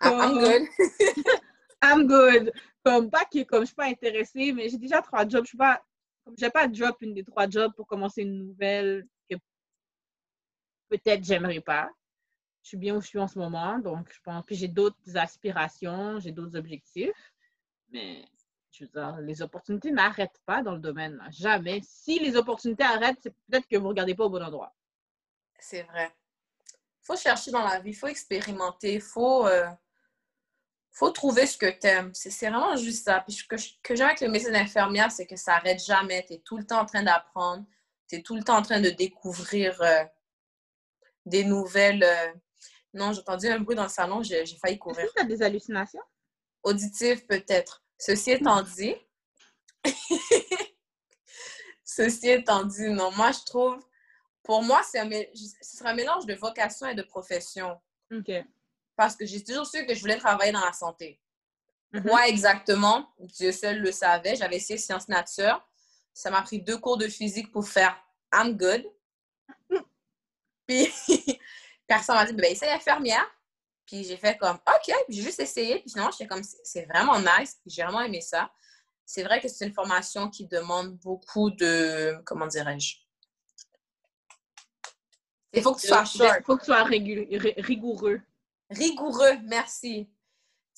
Ah, I'm good. I'm good. Comme pas que comme je suis pas intéressée, mais j'ai déjà trois jobs. Je suis pas. Comme j'ai pas drop une des trois jobs pour commencer une nouvelle que peut-être j'aimerais pas je suis bien où je suis en ce moment, donc je pense que j'ai d'autres aspirations, j'ai d'autres objectifs. Mais je veux dire, les opportunités n'arrêtent pas dans le domaine, jamais. Si les opportunités arrêtent, c'est peut-être que vous ne regardez pas au bon endroit. C'est vrai. Il faut chercher dans la vie, il faut expérimenter, il faut, euh, faut trouver ce que tu aimes. C'est vraiment juste ça. Puis ce que, que j'aime avec le métier d'infirmière, c'est que ça n'arrête jamais. Tu es tout le temps en train d'apprendre, tu es tout le temps en train de découvrir euh, des nouvelles. Euh, non, j'ai entendu un bruit dans le salon, j'ai failli courir. Est-ce que tu as des hallucinations? Auditives, peut-être. Ceci étant dit, ceci étant dit, non, moi, je trouve, pour moi, c'est un, ce serait un mélange de vocation et de profession. OK. Parce que j'ai toujours su que je voulais travailler dans la santé. Mm-hmm. Moi, exactement, Dieu seul le savait, j'avais essayé sciences nature. Ça m'a pris deux cours de physique pour faire I'm good. Mm. Puis, personne m'a dit, ben, essaye infirmière. Puis j'ai fait comme, OK, j'ai juste essayé. Puis finalement, j'étais comme, c'est vraiment nice. J'ai vraiment aimé ça. C'est vrai que c'est une formation qui demande beaucoup de, comment dirais-je? Il faut que tu sois Il faut que tu sois rigoureux. Rigoureux, merci.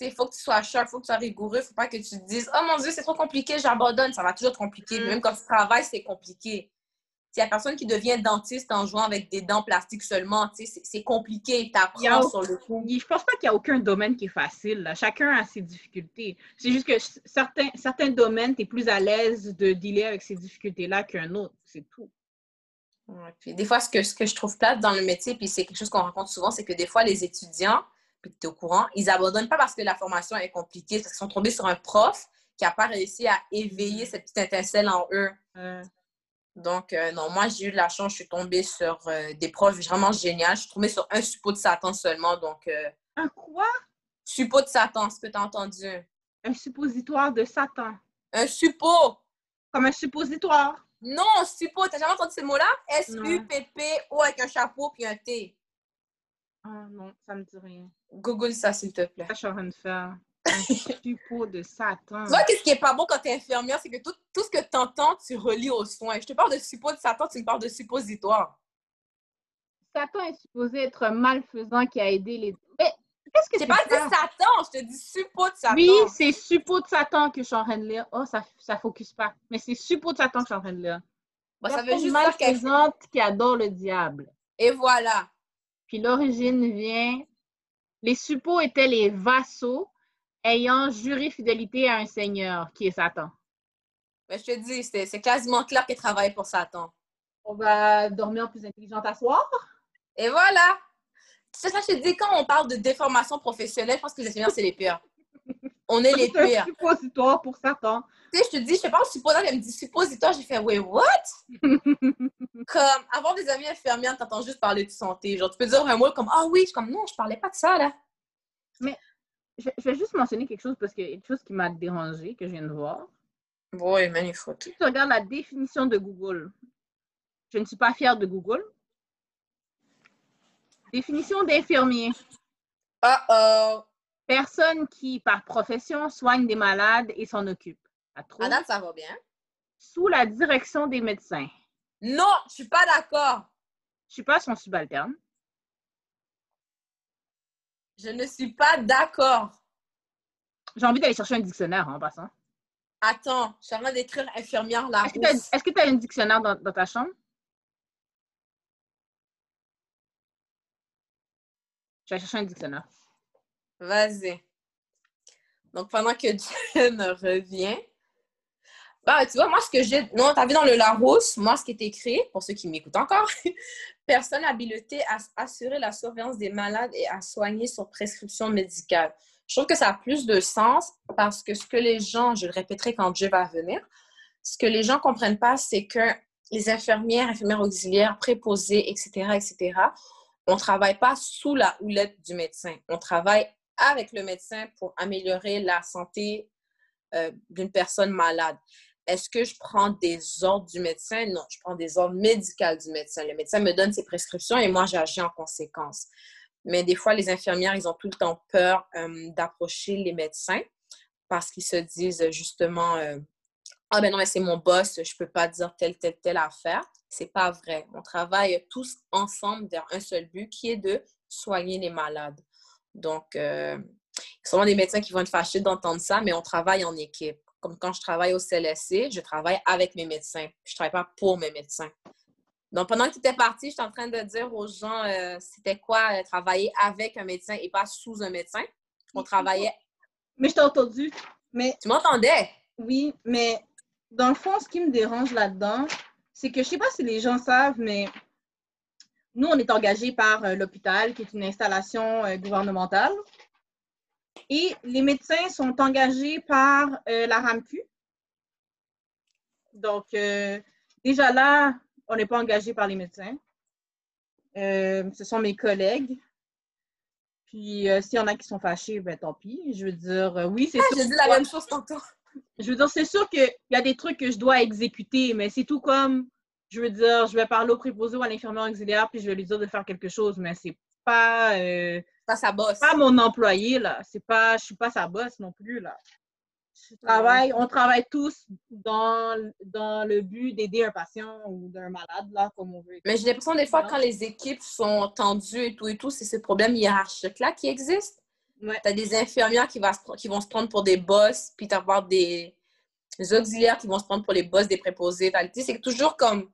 Il faut que tu sois sharp, il faut que tu sois rigoureux. Il ne faut pas que tu te dises, oh mon Dieu, c'est trop compliqué, j'abandonne. Ça va toujours être compliqué. Mm. Même quand tu travailles, c'est compliqué. Il y a personne qui devient dentiste en jouant avec des dents plastiques seulement. C'est compliqué, tu apprends sur le coup. Je pense pas qu'il y a aucun domaine qui est facile. Chacun a ses difficultés. C'est juste que certains, certains domaines, tu es plus à l'aise de dealer avec ces difficultés-là qu'un autre. C'est tout. puis des fois, ce que, ce que je trouve plate dans le métier, puis c'est quelque chose qu'on rencontre souvent, c'est que des fois, les étudiants, puis tu es au courant, ils abandonnent pas parce que la formation est compliquée, parce qu'ils sont tombés sur un prof qui n'a pas réussi à éveiller cette petite étincelle en eux. Donc, euh, non, moi, j'ai eu de la chance. Je suis tombée sur euh, des profs vraiment géniaux. Je suis tombée sur un suppôt de Satan seulement. Donc, euh, un quoi? Suppôt de Satan, ce que tu as entendu. Un suppositoire de Satan. Un suppôt. Comme un suppositoire. Non, suppôt. T'as jamais entendu ce mot-là? S-U-P-P-O avec un chapeau puis un T. Ah non, ça me dit rien. Google ça, s'il te plaît. Ça, je suis en train de faire. Suppôt de Satan. Tu vois, qu'est-ce qui est pas bon quand tu es infirmière, c'est que tout, tout ce que tu entends, tu relis aux soins. Je te parle de suppôt de Satan, tu me parles de suppositoire. Satan est supposé être un malfaisant qui a aidé les. Mais qu'est-ce que c'est? pas dit Satan, je te dis suppôt de Satan. Oui, c'est suppôt de Satan que je suis en train de lire. Oh, ça ne focus pas. Mais c'est suppôt de Satan que je suis en train de lire. Bah, ça veut juste dire qui adore le diable. Et voilà. Puis l'origine vient. Les suppôts étaient les vassaux ayant juré fidélité à un seigneur qui est Satan. Mais je te dis, c'est quasiment clair qu'il travaille pour Satan. On va dormir plus intelligente à soir. Et voilà! C'est ça, je te dis, quand on parle de déformation professionnelle, je pense que les infirmières, c'est les pires. On est les pires. C'est un suppositoire pour Satan. Tu sais, je te dis, je te parle suppositoire, elle me dit suppositoire, j'ai fait, wait, what? comme, avoir des amis infirmières, t'entends juste parler de santé. Genre, tu peux dire un mot comme, ah oui, je suis comme, non, je parlais pas de ça, là. Mais je, vais juste mentionner quelque chose parce qu'il y a quelque chose qui m'a dérangé, que je viens de voir. Oui, magnifique. Si tu regardes la définition de Google, je ne suis pas fière de Google. Définition d'infirmier. Uh oh. Personne qui, par profession, soigne des malades et s'en occupe. Madame, ça va bien? Sous la direction des médecins. Non, je suis pas d'accord. Je suis pas son subalterne. Je ne suis pas d'accord. J'ai envie d'aller chercher un dictionnaire en passant. Attends, je suis en train d'écrire infirmière là. Est-ce que tu as, un dictionnaire dans, ta chambre? Je vais chercher un dictionnaire. Vas-y. Donc, pendant que Jen revient, bah, tu vois, moi, ce que j'ai. Non, tu as vu dans le Larousse, moi, ce qui est écrit, pour ceux qui m'écoutent encore, personne habilité à assurer la surveillance des malades et à soigner sur prescription médicale. Je trouve que ça a plus de sens parce que ce que les gens, je le répéterai quand Dieu va venir, ce que les gens ne comprennent pas, c'est que les infirmières, infirmières auxiliaires, préposées, etc., etc., on ne travaille pas sous la houlette du médecin. On travaille avec le médecin pour améliorer la santé euh, d'une personne malade. Est-ce que je prends des ordres du médecin? Non, je prends des ordres médicaux du médecin. Le médecin me donne ses prescriptions et moi, j'agis en conséquence. Mais des fois, les infirmières, ils ont tout le temps peur euh, d'approcher les médecins parce qu'ils se disent justement euh, Ah ben non, mais c'est mon boss, je ne peux pas dire telle, telle, telle affaire. C'est pas vrai. On travaille tous ensemble vers un seul but qui est de soigner les malades. Donc, euh, souvent des médecins qui vont être fâchés d'entendre ça, mais on travaille en équipe comme quand je travaille au CLSC, je travaille avec mes médecins. Je ne travaille pas pour mes médecins. Donc, pendant que tu étais parti, j'étais en train de dire aux gens euh, c'était quoi euh, travailler avec un médecin et pas sous un médecin? On travaillait. Mais je t'ai entendu. Mais... Tu m'entendais? Oui, mais dans le fond, ce qui me dérange là-dedans, c'est que je ne sais pas si les gens savent, mais nous, on est engagés par euh, l'hôpital, qui est une installation gouvernementale. Et les médecins sont engagés par euh, la RAMQ. Donc, euh, déjà là, on n'est pas engagé par les médecins. Euh, ce sont mes collègues. Puis, s'il y en a qui sont fâchés, ben tant pis. Je veux dire, oui, c'est ah, sûr. J'ai dit la même chose tantôt. Je veux dire, c'est sûr qu'il y a des trucs que je dois exécuter, mais c'est tout comme, je veux dire, je vais parler au préposé ou à l'infirmière auxiliaire, puis je vais lui dire de faire quelque chose, mais c'est pas pas sa bosse. Pas mon employé, là. C'est pas, je suis pas sa bosse non plus, là. Je travaille, on travaille tous dans, dans le but d'aider un patient ou d'un malade, là, comme on veut. Mais j'ai l'impression, des fois, quand les équipes sont tendues et tout et tout, c'est ce problème hiérarchique-là qui existe. Ouais. Tu as des infirmières qui, va, qui vont se prendre pour des boss, puis tu as des, des auxiliaires qui vont se prendre pour les boss des préposés. C'est toujours comme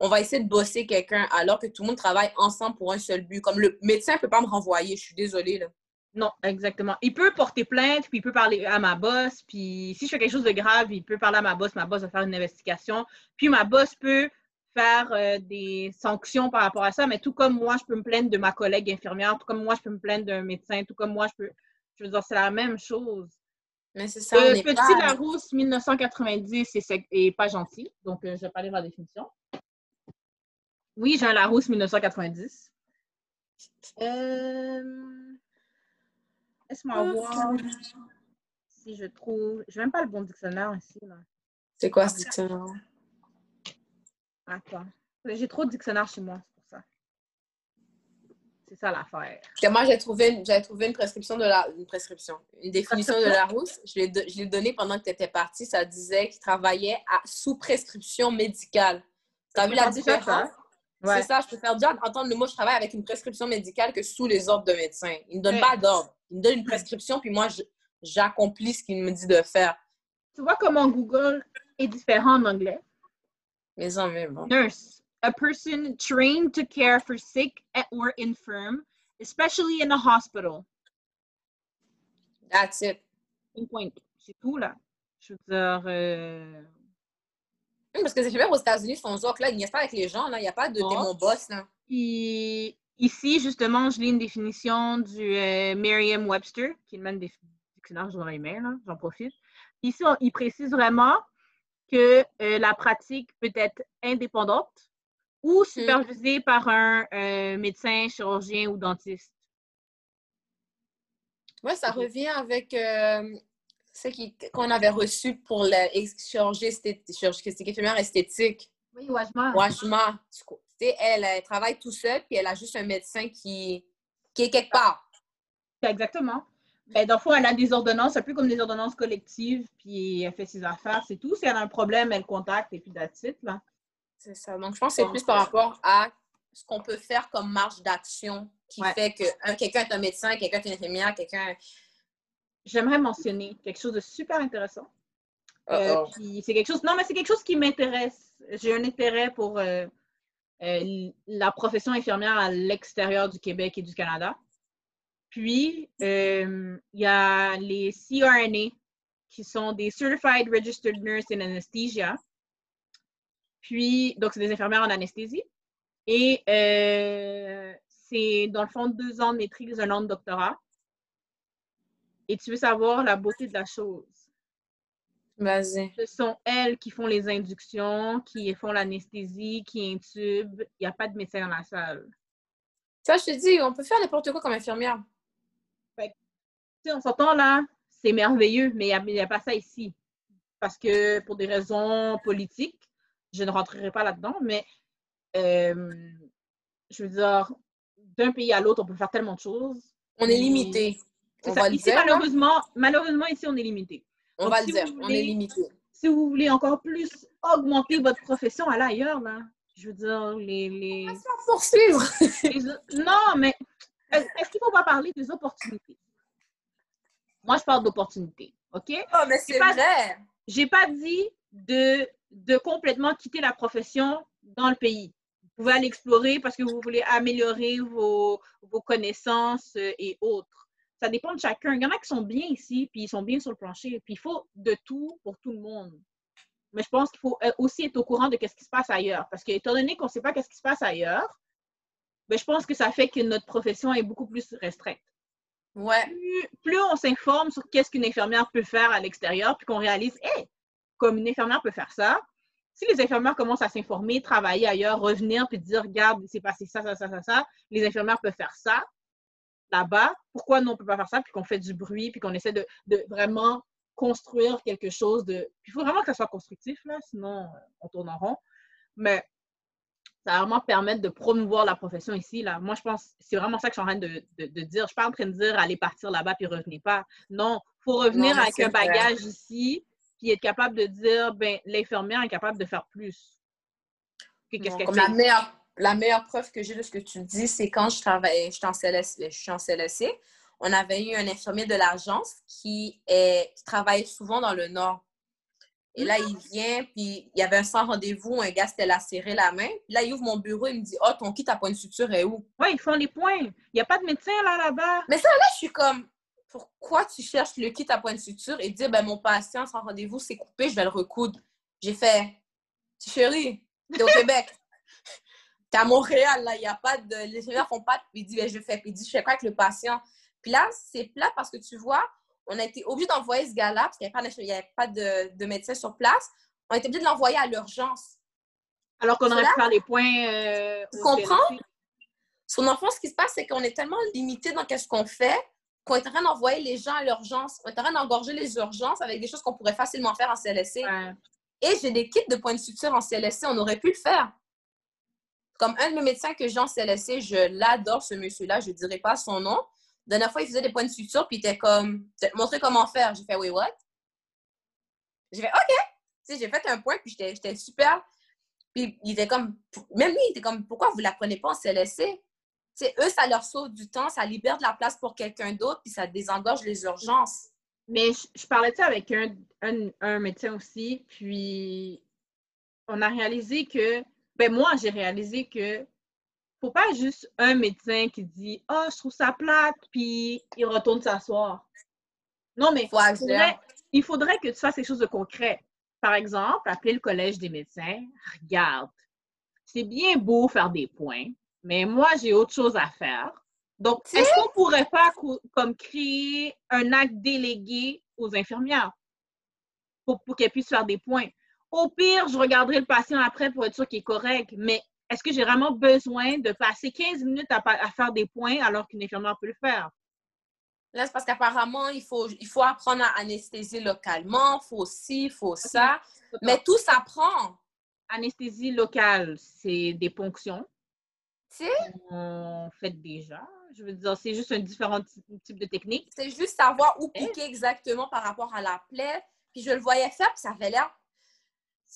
on va essayer de bosser quelqu'un alors que tout le monde travaille ensemble pour un seul but. Comme le médecin ne peut pas me renvoyer, je suis désolée. Là. Non, exactement. Il peut porter plainte, puis il peut parler à ma boss, puis si je fais quelque chose de grave, il peut parler à ma boss, ma boss va faire une investigation, puis ma boss peut faire euh, des sanctions par rapport à ça, mais tout comme moi, je peux me plaindre de ma collègue infirmière, tout comme moi, je peux me plaindre d'un médecin, tout comme moi, je peux. Je veux dire, c'est la même chose. Mais c'est ça. Le Petit pas... Larousse 1990 et, pas gentil. Donc, je vais pas lire la définition. Oui, j'ai un Larousse 1990. Euh... Laisse-moi voir si je trouve. Je n'ai même pas le bon dictionnaire ici. C'est quoi ce dictionnaire? Attends. J'ai trop de dictionnaires chez moi, c'est pour ça. C'est ça l'affaire. Moi, j'ai trouvé, une, trouvé une prescription de la. Une prescription. Une définition de la rousse. Je l'ai donnée pendant que tu étais partie. Ça disait qu'il travaillait à, sous prescription médicale. Tu as vu la différence? C'est ça, je préfère dire entendre le mot je travaille avec une prescription médicale que sous les ordres de médecin. Il ne donne pas d'ordre. Il me donne une prescription, puis moi, j'accomplis ce qu'il me dit de faire. Tu vois comment Google est différent en anglais? Mais en même Nurse. A person trained to care for sick or infirm, especially in a hospital. That's it. point. C'est tout, là. Je veux dire... Euh, parce que les aux États-Unis font ça. Là, il n'y a pas avec les gens. Là. Il n'y a pas de mon boss. Là. ici, justement, je lis une définition du euh, Merriam-Webster, qui est le même dictionnaire, je vais là, j'en profite. Ici, il précise vraiment que euh, la pratique peut être indépendante ou hmm. supervisée par un euh, médecin, chirurgien ou dentiste. Oui, ça revient avec c'est qu'on avait reçu pour la chirurgie infirmière esthétique. Oui, Wajma. Wajma. Elle, elle travaille tout seul, puis elle a juste un médecin qui, qui est quelque part. Exactement. Ben, dans le fond, elle a des ordonnances, un peu comme des ordonnances collectives, puis elle fait ses affaires, c'est tout. Si elle a un problème, elle contacte et puis that's là. C'est ça. Donc, je pense que c'est plus par rapport à ce qu'on peut faire comme marge d'action qui fait que quelqu'un est un médecin, quelqu'un est une infirmière, quelqu'un j'aimerais mentionner quelque chose de super intéressant. Euh, c'est quelque chose. Non, mais c'est quelque chose qui m'intéresse. J'ai un intérêt pour euh, euh, la profession infirmière à l'extérieur du Québec et du Canada. Puis, il y a les CRNA, qui sont des Certified Registered Nurse in Anesthesia. Puis, donc, c'est des infirmières en anesthésie. Et c'est, dans le fond, deux ans de maîtrise, un an de doctorat et tu veux savoir la beauté de la chose. Vas-y. Ce sont elles qui font les inductions, qui font l'anesthésie, qui intubent. Il n'y a pas de médecin dans la salle. Ça, je te dis, on peut faire n'importe quoi comme infirmière. Fait, on s'entend là, c'est merveilleux, mais il n'y a, pas ça ici. Parce que pour des raisons politiques, je ne rentrerai pas là-dedans, mais euh, je veux dire, d'un pays à l'autre, on peut faire tellement de choses. On est limité. On va ici, malheureusement, malheureusement, ici, on est limité. On va le dire, on est limité. Si vous voulez encore plus augmenter votre profession, allez ailleurs, là. Je veux dire, les... les... poursuivre! non, mais est-ce qu'il ne faut pas parler des opportunités? Moi, je parle d'opportunités, OK? Oh, mais c'est vrai! J'ai pas dit de, de complètement quitter la profession dans le pays. Vous pouvez aller explorer parce que vous voulez améliorer vos, vos connaissances et autres ça dépend de chacun. Il y en a qui sont bien ici, puis ils sont bien sur le plancher. Puis il faut de tout pour tout le monde. Mais je pense qu'il faut euh, aussi être au courant de ce qui se passe ailleurs. Parce que, étant donné qu'on ne sait pas ce qui se passe ailleurs, ben, je pense que ça fait que notre profession est beaucoup plus restreinte. Ouais. Plus, on s'informe sur qu'est-ce qu'une infirmière peut faire à l'extérieur, puis qu'on réalise, hé, comme une infirmière peut faire ça, si les infirmières commencent à s'informer, travailler ailleurs, revenir, puis dire, regarde, c'est passé ça, ça, ça, ça, ça, les infirmières peuvent faire ça, là-bas, pourquoi nous, on ne peut pas faire ça, puis qu'on fait du bruit, puis qu'on essaie de, vraiment construire quelque chose de... il faut vraiment que ça soit constructif, là, sinon euh, on tourne en rond. Mais ça va vraiment permettre de promouvoir la profession ici. Là. Moi, je pense c'est vraiment ça que je suis en train de, de, dire. Je ne suis pas en train de dire allez partir là-bas puis revenez pas. Non, il faut revenir avec un bagage ici puis être capable de dire ben l'infirmière est capable de faire plus. Qu'est-ce qu'elle fait? La meilleure la meilleure preuve que j'ai de ce que tu dis, c'est quand je travaillais, je suis en CLSC, on avait eu un infirmier de l'agence qui, est, travaille souvent dans le Nord. Et là, il vient, puis il y avait un sans rendez-vous, un gars s'était lacéré la main. Puis là, il ouvre mon bureau, il me dit Oh, ton kit à point de suture est où Oui, ils font les points. Il n'y a pas de médecin là, là-bas. Mais ça, là, je suis comme Pourquoi tu cherches le kit à point de suture et dire ben, Mon patient sans rendez-vous, c'est coupé, je vais le recoudre. J'ai fait Chérie, t'es au Québec. À Montréal, là, il n'y a pas de. Les infirmières font pas. Puis il dit, ben, je fais. Puis il dit, je fais quoi avec le patient? Puis là, c'est plat parce que tu vois, on a été obligé d'envoyer ce gars-là parce qu'il n'y avait pas, de, de, médecin sur place. On a été obligé de l'envoyer à l'urgence. Alors qu'on aurait pu faire les points. Euh, tu comprends? Son enfant, ce qui se passe, c'est qu'on est tellement limité dans ce qu'on fait qu'on est en train d'envoyer les gens à l'urgence. On est en train d'engorger les urgences avec des choses qu'on pourrait facilement faire en CLSC. Et j'ai des kits de points de suture en CLSC, on aurait pu le faire. Comme un de mes médecins que j'ai en CLSC, je l'adore, ce monsieur-là, je ne dirai pas son nom. La dernière fois, il faisait des points de suture, puis il était comme, montrer comment faire. J'ai fait, oui, what? J'ai fait, OK. j'ai fait un point, puis j'étais super. Puis il était comme, même lui, il était comme, pourquoi vous ne l'apprenez pas en CLSC? c'est eux, ça leur sauve du temps, ça libère de la place pour quelqu'un d'autre, puis ça désengorge les urgences. Mais je, parlais de ça avec un, un, médecin aussi, puis on a réalisé que, ben moi, j'ai réalisé que faut pas juste un médecin qui dit « Oh, je trouve ça plate », puis il retourne s'asseoir. Non, mais il faudrait, il faudrait que tu fasses quelque chose de concret. Par exemple, appeler le collège des médecins. Regarde, c'est bien beau faire des points, mais moi, j'ai autre chose à faire. Donc, est-ce qu'on pourrait pas comme créer un acte délégué aux infirmières pour, qu'elles puissent faire des points? Au pire, je regarderai le patient après pour être sûr qu'il est correct, mais est-ce que j'ai vraiment besoin de passer 15 minutes à, faire des points alors qu'une infirmière peut le faire? Là, c'est parce qu'apparemment, il faut, il faut apprendre à anesthésier localement, il faut ci, il faut ça. Mais tout s'apprend. Anesthésie locale, c'est des ponctions. On fait déjà. Je veux dire, c'est juste un différent type de technique. C'est juste savoir où piquer exactement par rapport à la plaie. Puis je le voyais faire, puis ça avait l'air.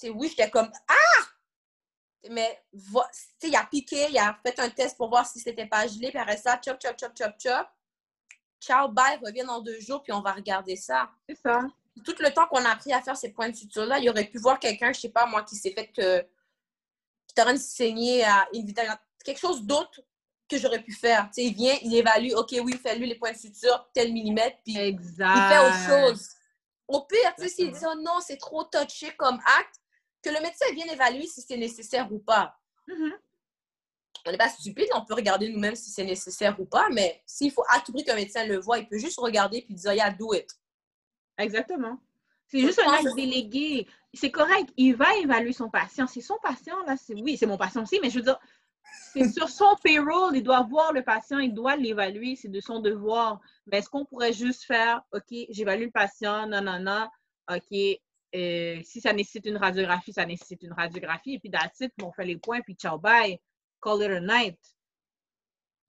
C'est oui, j'étais comme Ah! Mais il a piqué, il a fait un test pour voir si c'était pas gelé, puis après ça, chop, chop, chop, chop, chop. Ciao, bye, reviens dans deux jours, puis on va regarder ça. C'est ça. Tout le temps qu'on a appris à faire ces points de suture-là, il aurait pu voir quelqu'un, je sais pas moi, qui s'est fait que. qui t'aurait saigné à une vitesse quelque chose d'autre que j'aurais pu faire. Tu sais, il vient, il évalue, OK, oui, fais-lui les points de suture, tel millimètre, puis il fait autre chose. Au pire, tu sais, s'il dit, oh non, c'est trop touché comme acte, que le médecin vienne évaluer si c'est nécessaire ou pas. Mm-hmm. On n'est pas stupide, on peut regarder nous-mêmes si c'est nécessaire ou pas, mais s'il faut à tout prix qu'un médecin le voit, il peut juste regarder puis dire, yeah, do it. Exactement. C'est juste un acte délégué. C'est correct. Il va évaluer son patient. C'est son patient, là. Oui, c'est mon patient aussi, mais je veux dire, c'est sur son payroll, il doit voir le patient, il doit l'évaluer, c'est de son devoir. Mais est-ce qu'on pourrait juste faire, OK, j'évalue le patient, non, non, non, OK, euh, si ça nécessite une radiographie, ça nécessite une radiographie, et puis that's on fait les points, puis ciao, bye, call it a night.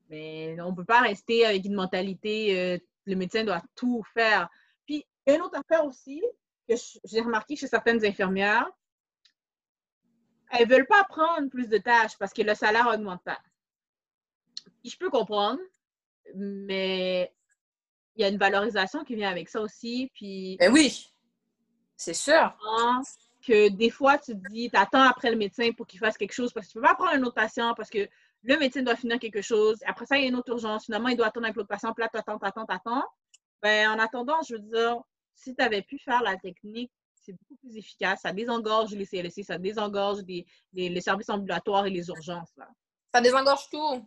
Mais on ne peut pas rester avec une mentalité, euh, le médecin doit tout faire. Puis, une autre affaire aussi, que j'ai remarqué chez certaines infirmières, elles ne veulent pas prendre plus de tâches parce que le salaire augmente pas. Je peux comprendre, mais il y a une valorisation qui vient avec ça aussi. Puis, ben oui, c'est sûr. Que des fois, tu te dis, tu attends après le médecin pour qu'il fasse quelque chose parce que tu ne peux pas prendre un autre patient parce que le médecin doit finir quelque chose. Après ça, il y a une autre urgence. Finalement, il doit attendre avec l'autre patient. Puis là, tu attends, tu attends, tu attends. Ben, en attendant, je veux dire, si tu avais pu faire la technique c'est beaucoup plus efficace. Ça désengorge les CLSC, ça désengorge les, services ambulatoires et les urgences. Là. Ça désengorge tout.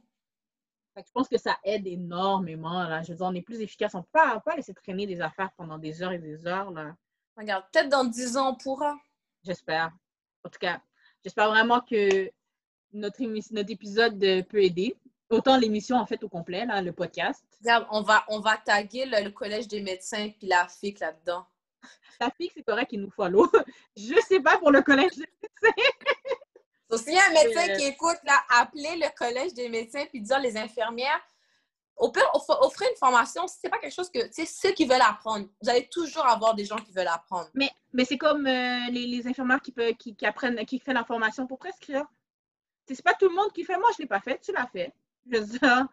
je pense que ça aide énormément. Là. Je veux dire, on est plus efficace. On ne peut pas, pas, laisser traîner des affaires pendant des heures et des heures. Là. Regarde, peut-être dans 10 ans, on pourra. J'espère. En tout cas, j'espère vraiment que notre, notre épisode peut aider. Autant l'émission, en fait, au complet, là, le podcast. Regarde, on va, on va taguer le, Collège des médecins puis la FIC là-dedans. La fille, c'est correct qu'il nous follow. Je sais pas pour le collège des médecins. Donc, s'il y a un médecin qui écoute, là, appelez le collège des médecins puis dire les infirmières. Offrez une formation. Si ce n'est pas quelque chose que, c'est ceux qui veulent apprendre. Vous allez toujours avoir des gens qui veulent apprendre. Mais, mais c'est comme euh, les, les, infirmières qui, peut, qui, qui, apprennent, qui font la formation pour prescrire. C'est pas tout le monde qui fait. Moi, je ne l'ai pas fait. Tu l'as fait. Je veux dire,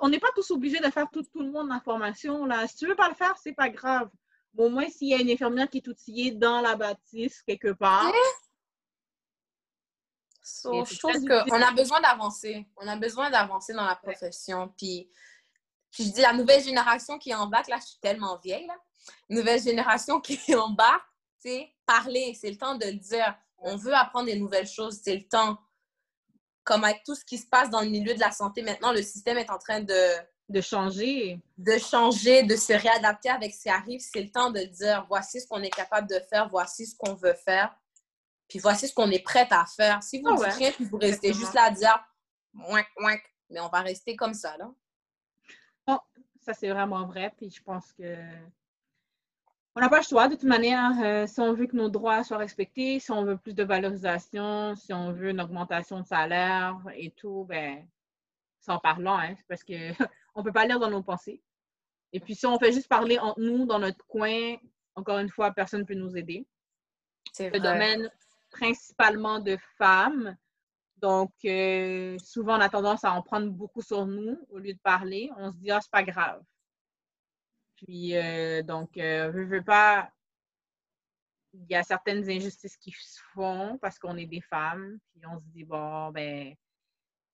on n'est pas tous obligés de faire tout, tout le monde la formation. Là. Si tu ne veux pas le faire, c'est pas grave au moins, s'il y a une infirmière qui est outillée dans la bâtisse quelque part. Je trouve qu'on a besoin d'avancer. On a besoin d'avancer dans la profession. Puis, je dis, la nouvelle génération qui embarque, là, je suis tellement vieille, là. Nouvelle génération qui embarque, c'est parler. C'est le temps de le dire. On veut apprendre des nouvelles choses. C'est le temps. comme avec tout ce qui se passe dans le milieu de la santé maintenant, le système est en train de de changer. De changer, de se réadapter avec ce qui arrive. C'est le temps de dire voici ce qu'on est capable de faire, voici ce qu'on veut faire, puis voici ce qu'on est prêt à faire. Si vous ah dites puis vous restez juste là à dire ouin, ouin, mais on va rester comme ça, là. Bon, ça c'est vraiment vrai, puis je pense que on n'a pas le choix de toute manière. Euh, si on veut que nos droits soient respectés, si on veut plus de valorisation, si on veut une augmentation de salaire et tout, ben, sans parlant, hein, parce que on ne peut pas lire dans nos pensées. Et puis, si on fait juste parler entre nous, dans notre coin, encore une fois, personne ne peut nous aider. C'est le domaine principalement de femmes. Donc, euh, souvent, on a tendance à en prendre beaucoup sur nous au lieu de parler. On se dit, ah, c'est pas grave. Puis, euh, donc, euh, je veux pas. Il y a certaines injustices qui se font parce qu'on est des femmes. Puis, on se dit, bon, ben,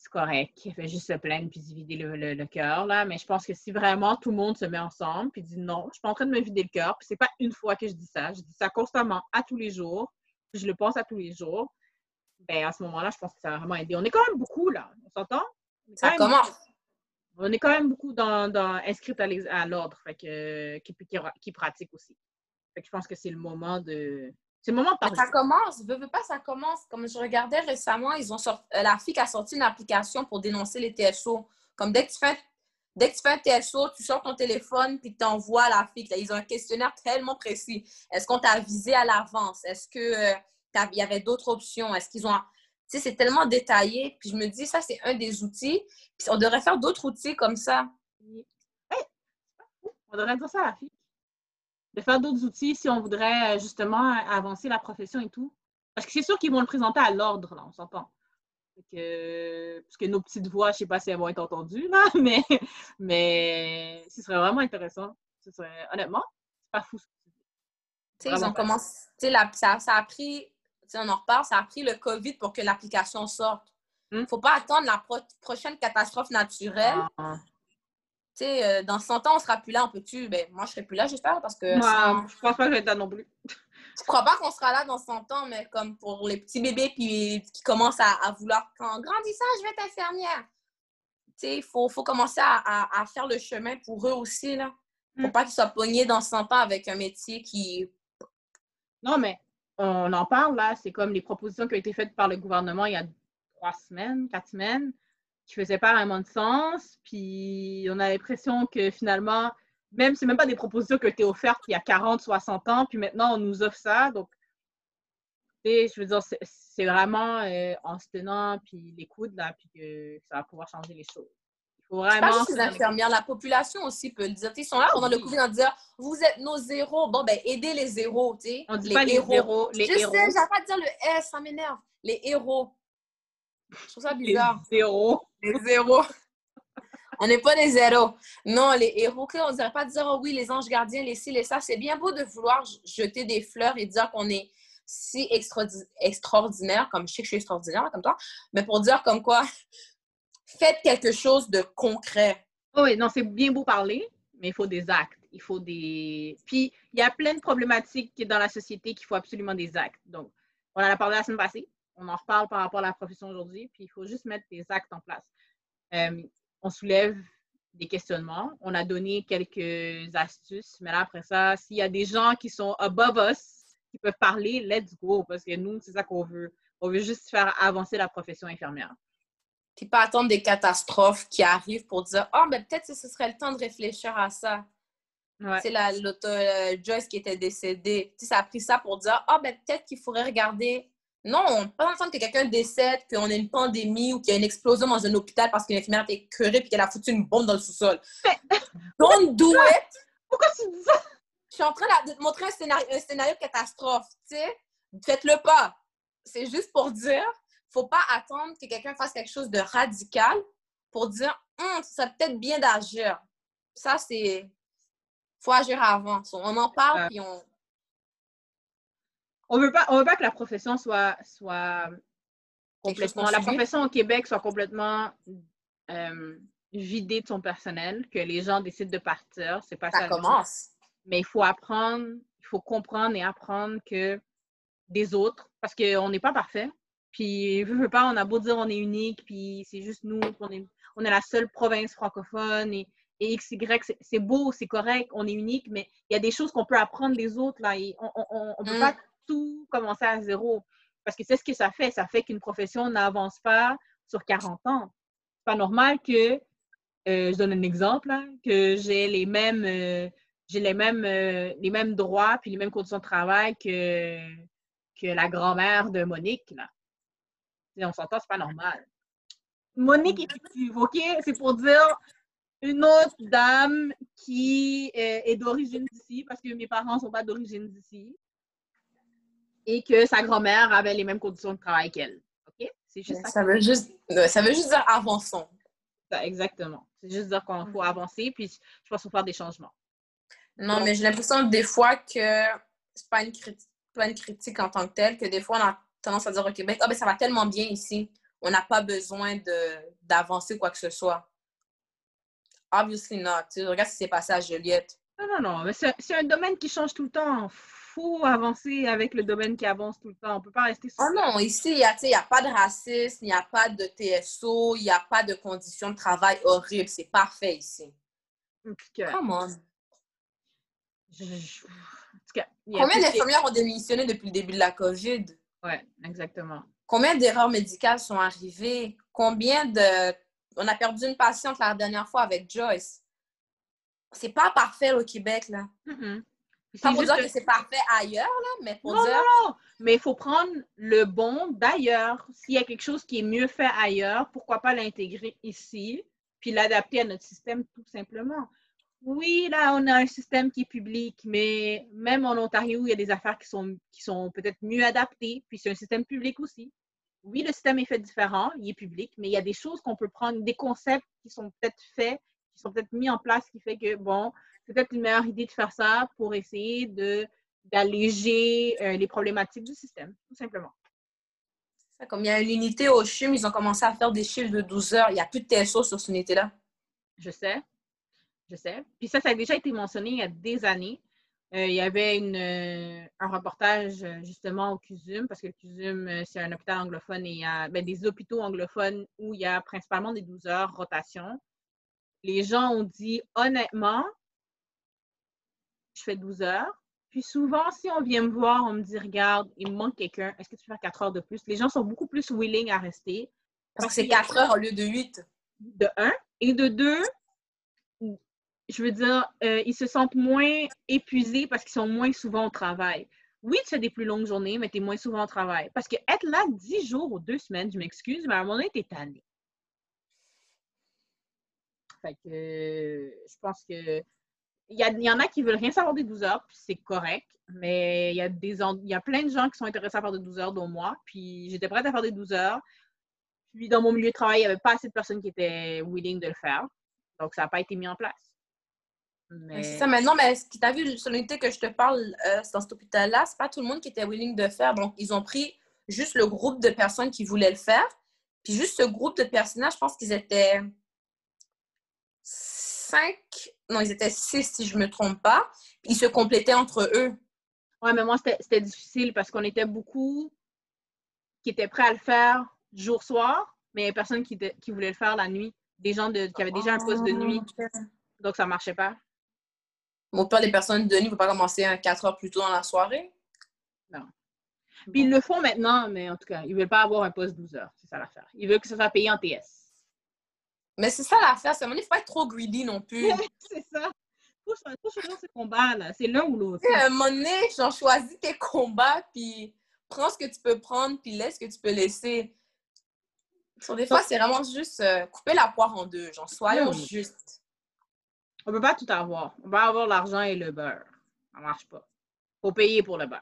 c'est correct. Il fait juste se plaindre puis se vider le, cœur, là. Mais je pense que si vraiment tout le monde se met ensemble puis dit non, je suis pas en train de me vider le cœur, puis c'est pas une fois que je dis ça, je dis ça constamment à tous les jours, je le pense à tous les jours, ben à ce moment-là, je pense que ça va vraiment aider. On est quand même beaucoup, là. On s'entend? Ça commence. On est quand même beaucoup dans, dans inscrites à l'ordre, fait que, qui, qui, qui pratiquent aussi. Fait que je pense que c'est le moment de c'est le moment de Ça commence, veux, veux pas, ça commence. Comme je regardais récemment, ils ont sorti, euh, la FIC a sorti une application pour dénoncer les TSO. Comme dès que tu fais, dès que tu fais un TSO, tu sors ton téléphone puis tu envoies à la FIC. Là, ils ont un questionnaire tellement précis. Est-ce qu'on t'a avisé à l'avance? Est-ce qu'il euh, y avait d'autres options? Est-ce qu'ils ont. Tu sais, c'est tellement détaillé. Puis je me dis, ça, c'est un des outils. On devrait faire d'autres outils comme ça. On devrait dire ça à la FIC de faire d'autres outils si on voudrait euh, justement avancer la profession et tout. Parce que c'est sûr qu'ils vont le présenter à l'ordre, là, on s'entend. Que, parce que nos petites voix, je ne sais pas si elles vont être entendues, là, mais, mais ce serait vraiment intéressant. Ce serait, honnêtement, c'est pas fou. ils ont commencé, la, ça, ça, a pris, on en reparle, ça a pris le COVID pour que l'application sorte. Il hmm? ne faut pas attendre la prochaine catastrophe naturelle ah. Euh, dans 100 ans, on sera plus là, on peut-tu? Ben, moi, je serai plus là, j'espère, parce que... Moi, je pense pas que je vais être là non plus. je crois pas qu'on sera là dans 100 ans, mais comme pour les petits bébés puis, qui commencent à, vouloir, en grandissant, je vais être infirmière. il faut, faut commencer à, à, faire le chemin pour eux aussi, là. Pour mm. pas qu'ils soient pognés dans 100 ans avec un métier qui... Non, mais on en parle, là. C'est comme les propositions qui ont été faites par le gouvernement il y a trois semaines, quatre semaines qui faisait pas vraiment de sens. Puis on a l'impression que finalement, même c'est même pas des propositions qui ont été offertes il y a 40, 60 ans, puis maintenant on nous offre ça. Donc, je veux dire, c'est vraiment euh, en se tenant puis les coudes, là, puis que ça va pouvoir changer les choses. Il faut vraiment. Pas juste les infirmières, la population aussi peut le dire. ils sont là pendant le Covid en dire Vous êtes nos zéros. Bon, ben, aidez les zéros, tu sais. On dit les pas héros. les zéros. Les je héros. sais, j'arrête pas de dire le S, ça m'énerve. Les héros. Je trouve ça bizarre. Les zéros. Les zéros. On n'est pas des zéros. Non, les héros, on ne dirait pas dire, oh oui, les anges gardiens, les ci, les ça. C'est bien beau de vouloir jeter des fleurs et dire qu'on est si extraordinaire, comme je sais que je suis extraordinaire comme toi, mais pour dire comme quoi, faites quelque chose de concret. oui, non, c'est bien beau parler, mais il faut des actes. Il faut des. Puis, il y a plein de problématiques dans la société qu'il faut absolument des actes. Donc, on en a parlé la semaine passée on en reparle par rapport à la profession aujourd'hui, puis il faut juste mettre des actes en place. Euh, on soulève des questionnements, on a donné quelques astuces, mais là, après ça, s'il y a des gens qui sont above us, qui peuvent parler, let's go, parce que nous, c'est ça qu'on veut. On veut juste faire avancer la profession infirmière. Puis pas attendre des catastrophes qui arrivent pour dire « Ah, oh, mais peut-être que ce serait le temps de réfléchir à ça. C'est la l'auto euh, Joyce qui était décédée. ça a pris ça pour dire Ah, oh, ben peut-être qu'il faudrait regarder non, pas entendre que quelqu'un décède, qu'on a une pandémie ou qu'il y a une explosion dans un hôpital parce qu'une infirmière été curée et qu'elle a foutu une bombe dans le sous-sol. Don't do it! Pourquoi tu dis ça? Je suis en train de te montrer un scénario, un scénario catastrophe, tu sais. Faites-le pas. C'est juste pour dire, faut pas attendre que quelqu'un fasse quelque chose de radical pour dire, hum, ça peut-être bien d'agir. Ça, c'est. faut agir avant. On en parle, puis on, on veut pas, on veut pas que la profession soit, soit complètement, la profession au Québec soit complètement euh, vidée de son personnel, que les gens décident de partir. C'est pas ça. Ça commence. Mais il faut apprendre, il faut comprendre et apprendre que des autres, parce qu'on n'est pas parfait. Puis, je veux pas, on a beau dire on est unique, puis c'est juste nous, on est, on est la seule province francophone et, et X, Y, c'est beau, c'est correct, on est unique, mais il y a des choses qu'on peut apprendre des autres, là. Et on ne peut mm. pas tout commencer à zéro. Parce que c'est ce que ça fait. Ça fait qu'une profession n'avance pas sur 40 ans. C'est pas normal que, euh, je donne un exemple, que j'ai les mêmes, euh, j'ai les mêmes, euh, les mêmes droits puis les mêmes conditions de travail que, que la grand-mère de Monique. Là. on s'entend, c'est pas normal. Monique est OK? C'est pour dire une autre dame qui est d'origine d'ici, parce que mes parents ne sont pas d'origine d'ici, et que sa grand-mère avait les mêmes conditions de travail qu'elle. OK? C'est juste ça. Ça veut juste, ça veut juste dire avançons. exactement. C'est juste dire qu'il faut avancer, puis je pense qu'il faut faire des changements. Non, mais j'ai l'impression des fois que c'est pas une, pas une critique en tant que telle, que des fois on a tendance à dire au Québec, ah ben ça va tellement bien ici, on n'a pas besoin d'avancer quoi que ce soit. Obviously not. Tu regarde ce qui s'est passé à Juliette. Non, non, non. Mais c'est un domaine qui change tout le temps. Faut avancer avec le domaine qui avance tout le temps. On peut pas rester sur... Oh non, ici, il n'y a, a, pas de racisme, il n'y a pas de TSO, il n'y a pas de conditions de travail horribles. C'est parfait ici. Come on. Combien d'infirmières ont démissionné depuis le début de la COVID? Oui, exactement. Combien d'erreurs médicales sont arrivées? Combien de on a perdu une patiente la dernière fois avec Joyce. C'est pas parfait au Québec, là. Pas pour dire que, c'est parfait ailleurs, là, mais pour non, dire... Non, non, mais il faut prendre le bon d'ailleurs. S'il y a quelque chose qui est mieux fait ailleurs, pourquoi pas l'intégrer ici, puis l'adapter à notre système tout simplement. Oui, là, on a un système qui est public, mais même en Ontario, il y a des affaires qui sont, qui sont peut-être mieux adaptées, puis c'est un système public aussi oui, le système est fait différent, il est public, mais il y a des choses qu'on peut prendre, des concepts qui sont peut-être faits, qui sont peut-être mis en place, qui fait que, bon, peut-être une meilleure idée de faire ça pour essayer de, d'alléger euh, les problématiques du système, tout simplement. Comme il y a une unité au CHUM, ils ont commencé à faire des chiffres de 12 heures. Il n'y a plus de TSO sur cette unité-là. Je sais. Je sais. Puis ça, ça a déjà été mentionné il y a des années. Euh, il y avait une, euh, un reportage justement au CUSUM, parce que le CUSUM, c'est un hôpital anglophone et il y a ben, des hôpitaux anglophones où il y a principalement des 12 heures rotation. Les gens ont dit honnêtement, je fais 12 heures. Puis souvent, si on vient me voir, on me dit regarde, il me manque quelqu'un, est-ce que tu fais 4 heures de plus? Les gens sont beaucoup plus willing à rester. Parce, que c'est 4 heures au lieu de 8. De 1. Et de 2, je veux dire, euh, ils se sentent moins épuisés parce qu'ils sont moins souvent au travail. Oui, tu fais des plus longues journées, mais tu es moins souvent au travail. Parce que être là dix jours ou deux semaines, je m'excuse, mais à un moment donné, tu es tanné. Fait que je pense que il y, en a qui veulent rien savoir des 12 heures, puis c'est correct, mais il y, a des, y a plein de gens qui sont intéressés à faire des 12 heures, dont moi, puis j'étais prête à faire des 12 heures. Puis dans mon milieu de travail, il n'y avait pas assez de personnes qui étaient willing de le faire. Donc, ça n'a pas été mis en place. C'est ça, maintenant, mais ce qui t'a vu, l'unité que je te parle euh, dans cet hôpital-là, c'est pas tout le monde qui était willing de faire. Donc, ils ont pris juste le groupe de personnes qui voulaient le faire. Puis juste ce groupe de personnages, je pense qu'ils étaient cinq, non, ils étaient six si je me trompe pas. Ils se complétaient entre eux. Ouais, mais moi, c'était difficile parce qu'on était beaucoup qui étaient prêts à le faire jour-soir, mais il y a personne qui, qui voulait le faire la nuit. Des gens de, qui avaient déjà un poste de nuit. Ah, Donc, ça marchait pas. Mon père, les personnes de nuit ne vont pas commencer à 4 heures plus tôt dans la soirée? Non. Puis ils le font maintenant, mais en tout cas, ils ne veulent pas avoir un poste 12 heures. C'est ça l'affaire. Ils veulent que ça soit payé en TS. Mais c'est ça l'affaire. il ne faut pas être trop greedy non plus. c'est ça. Il faut choisir ses combats, là. C'est l'un ou l'autre. À un moment donné, genre, choisis tes combats, puis prends ce que tu peux prendre, puis laisse ce que tu peux laisser. Sur des fois, c'est vraiment juste euh, couper la poire en deux. Genre, soyons juste. On peut pas tout avoir. On va avoir l'argent et le beurre. Ça marche pas. Faut payer pour le beurre.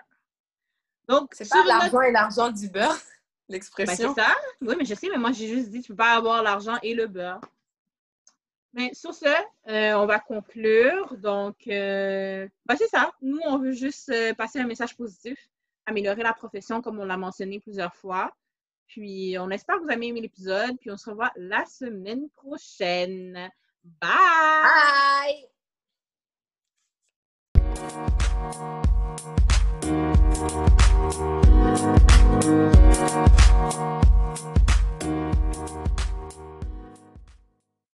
Donc, c'est pas l'argent et l'argent du beurre, l'expression. Ben, ça. Oui, mais je sais, mais moi, j'ai juste dit, tu peux pas avoir l'argent et le beurre. Mais sur ce, euh, on va conclure. Donc, euh, ben, c'est ça. Nous, on veut juste euh, passer un message positif, améliorer la profession, comme on l'a mentionné plusieurs fois. Puis, on espère que vous avez aimé l'épisode. Puis, on se revoit la semaine prochaine. Bye! Bye! Thank you.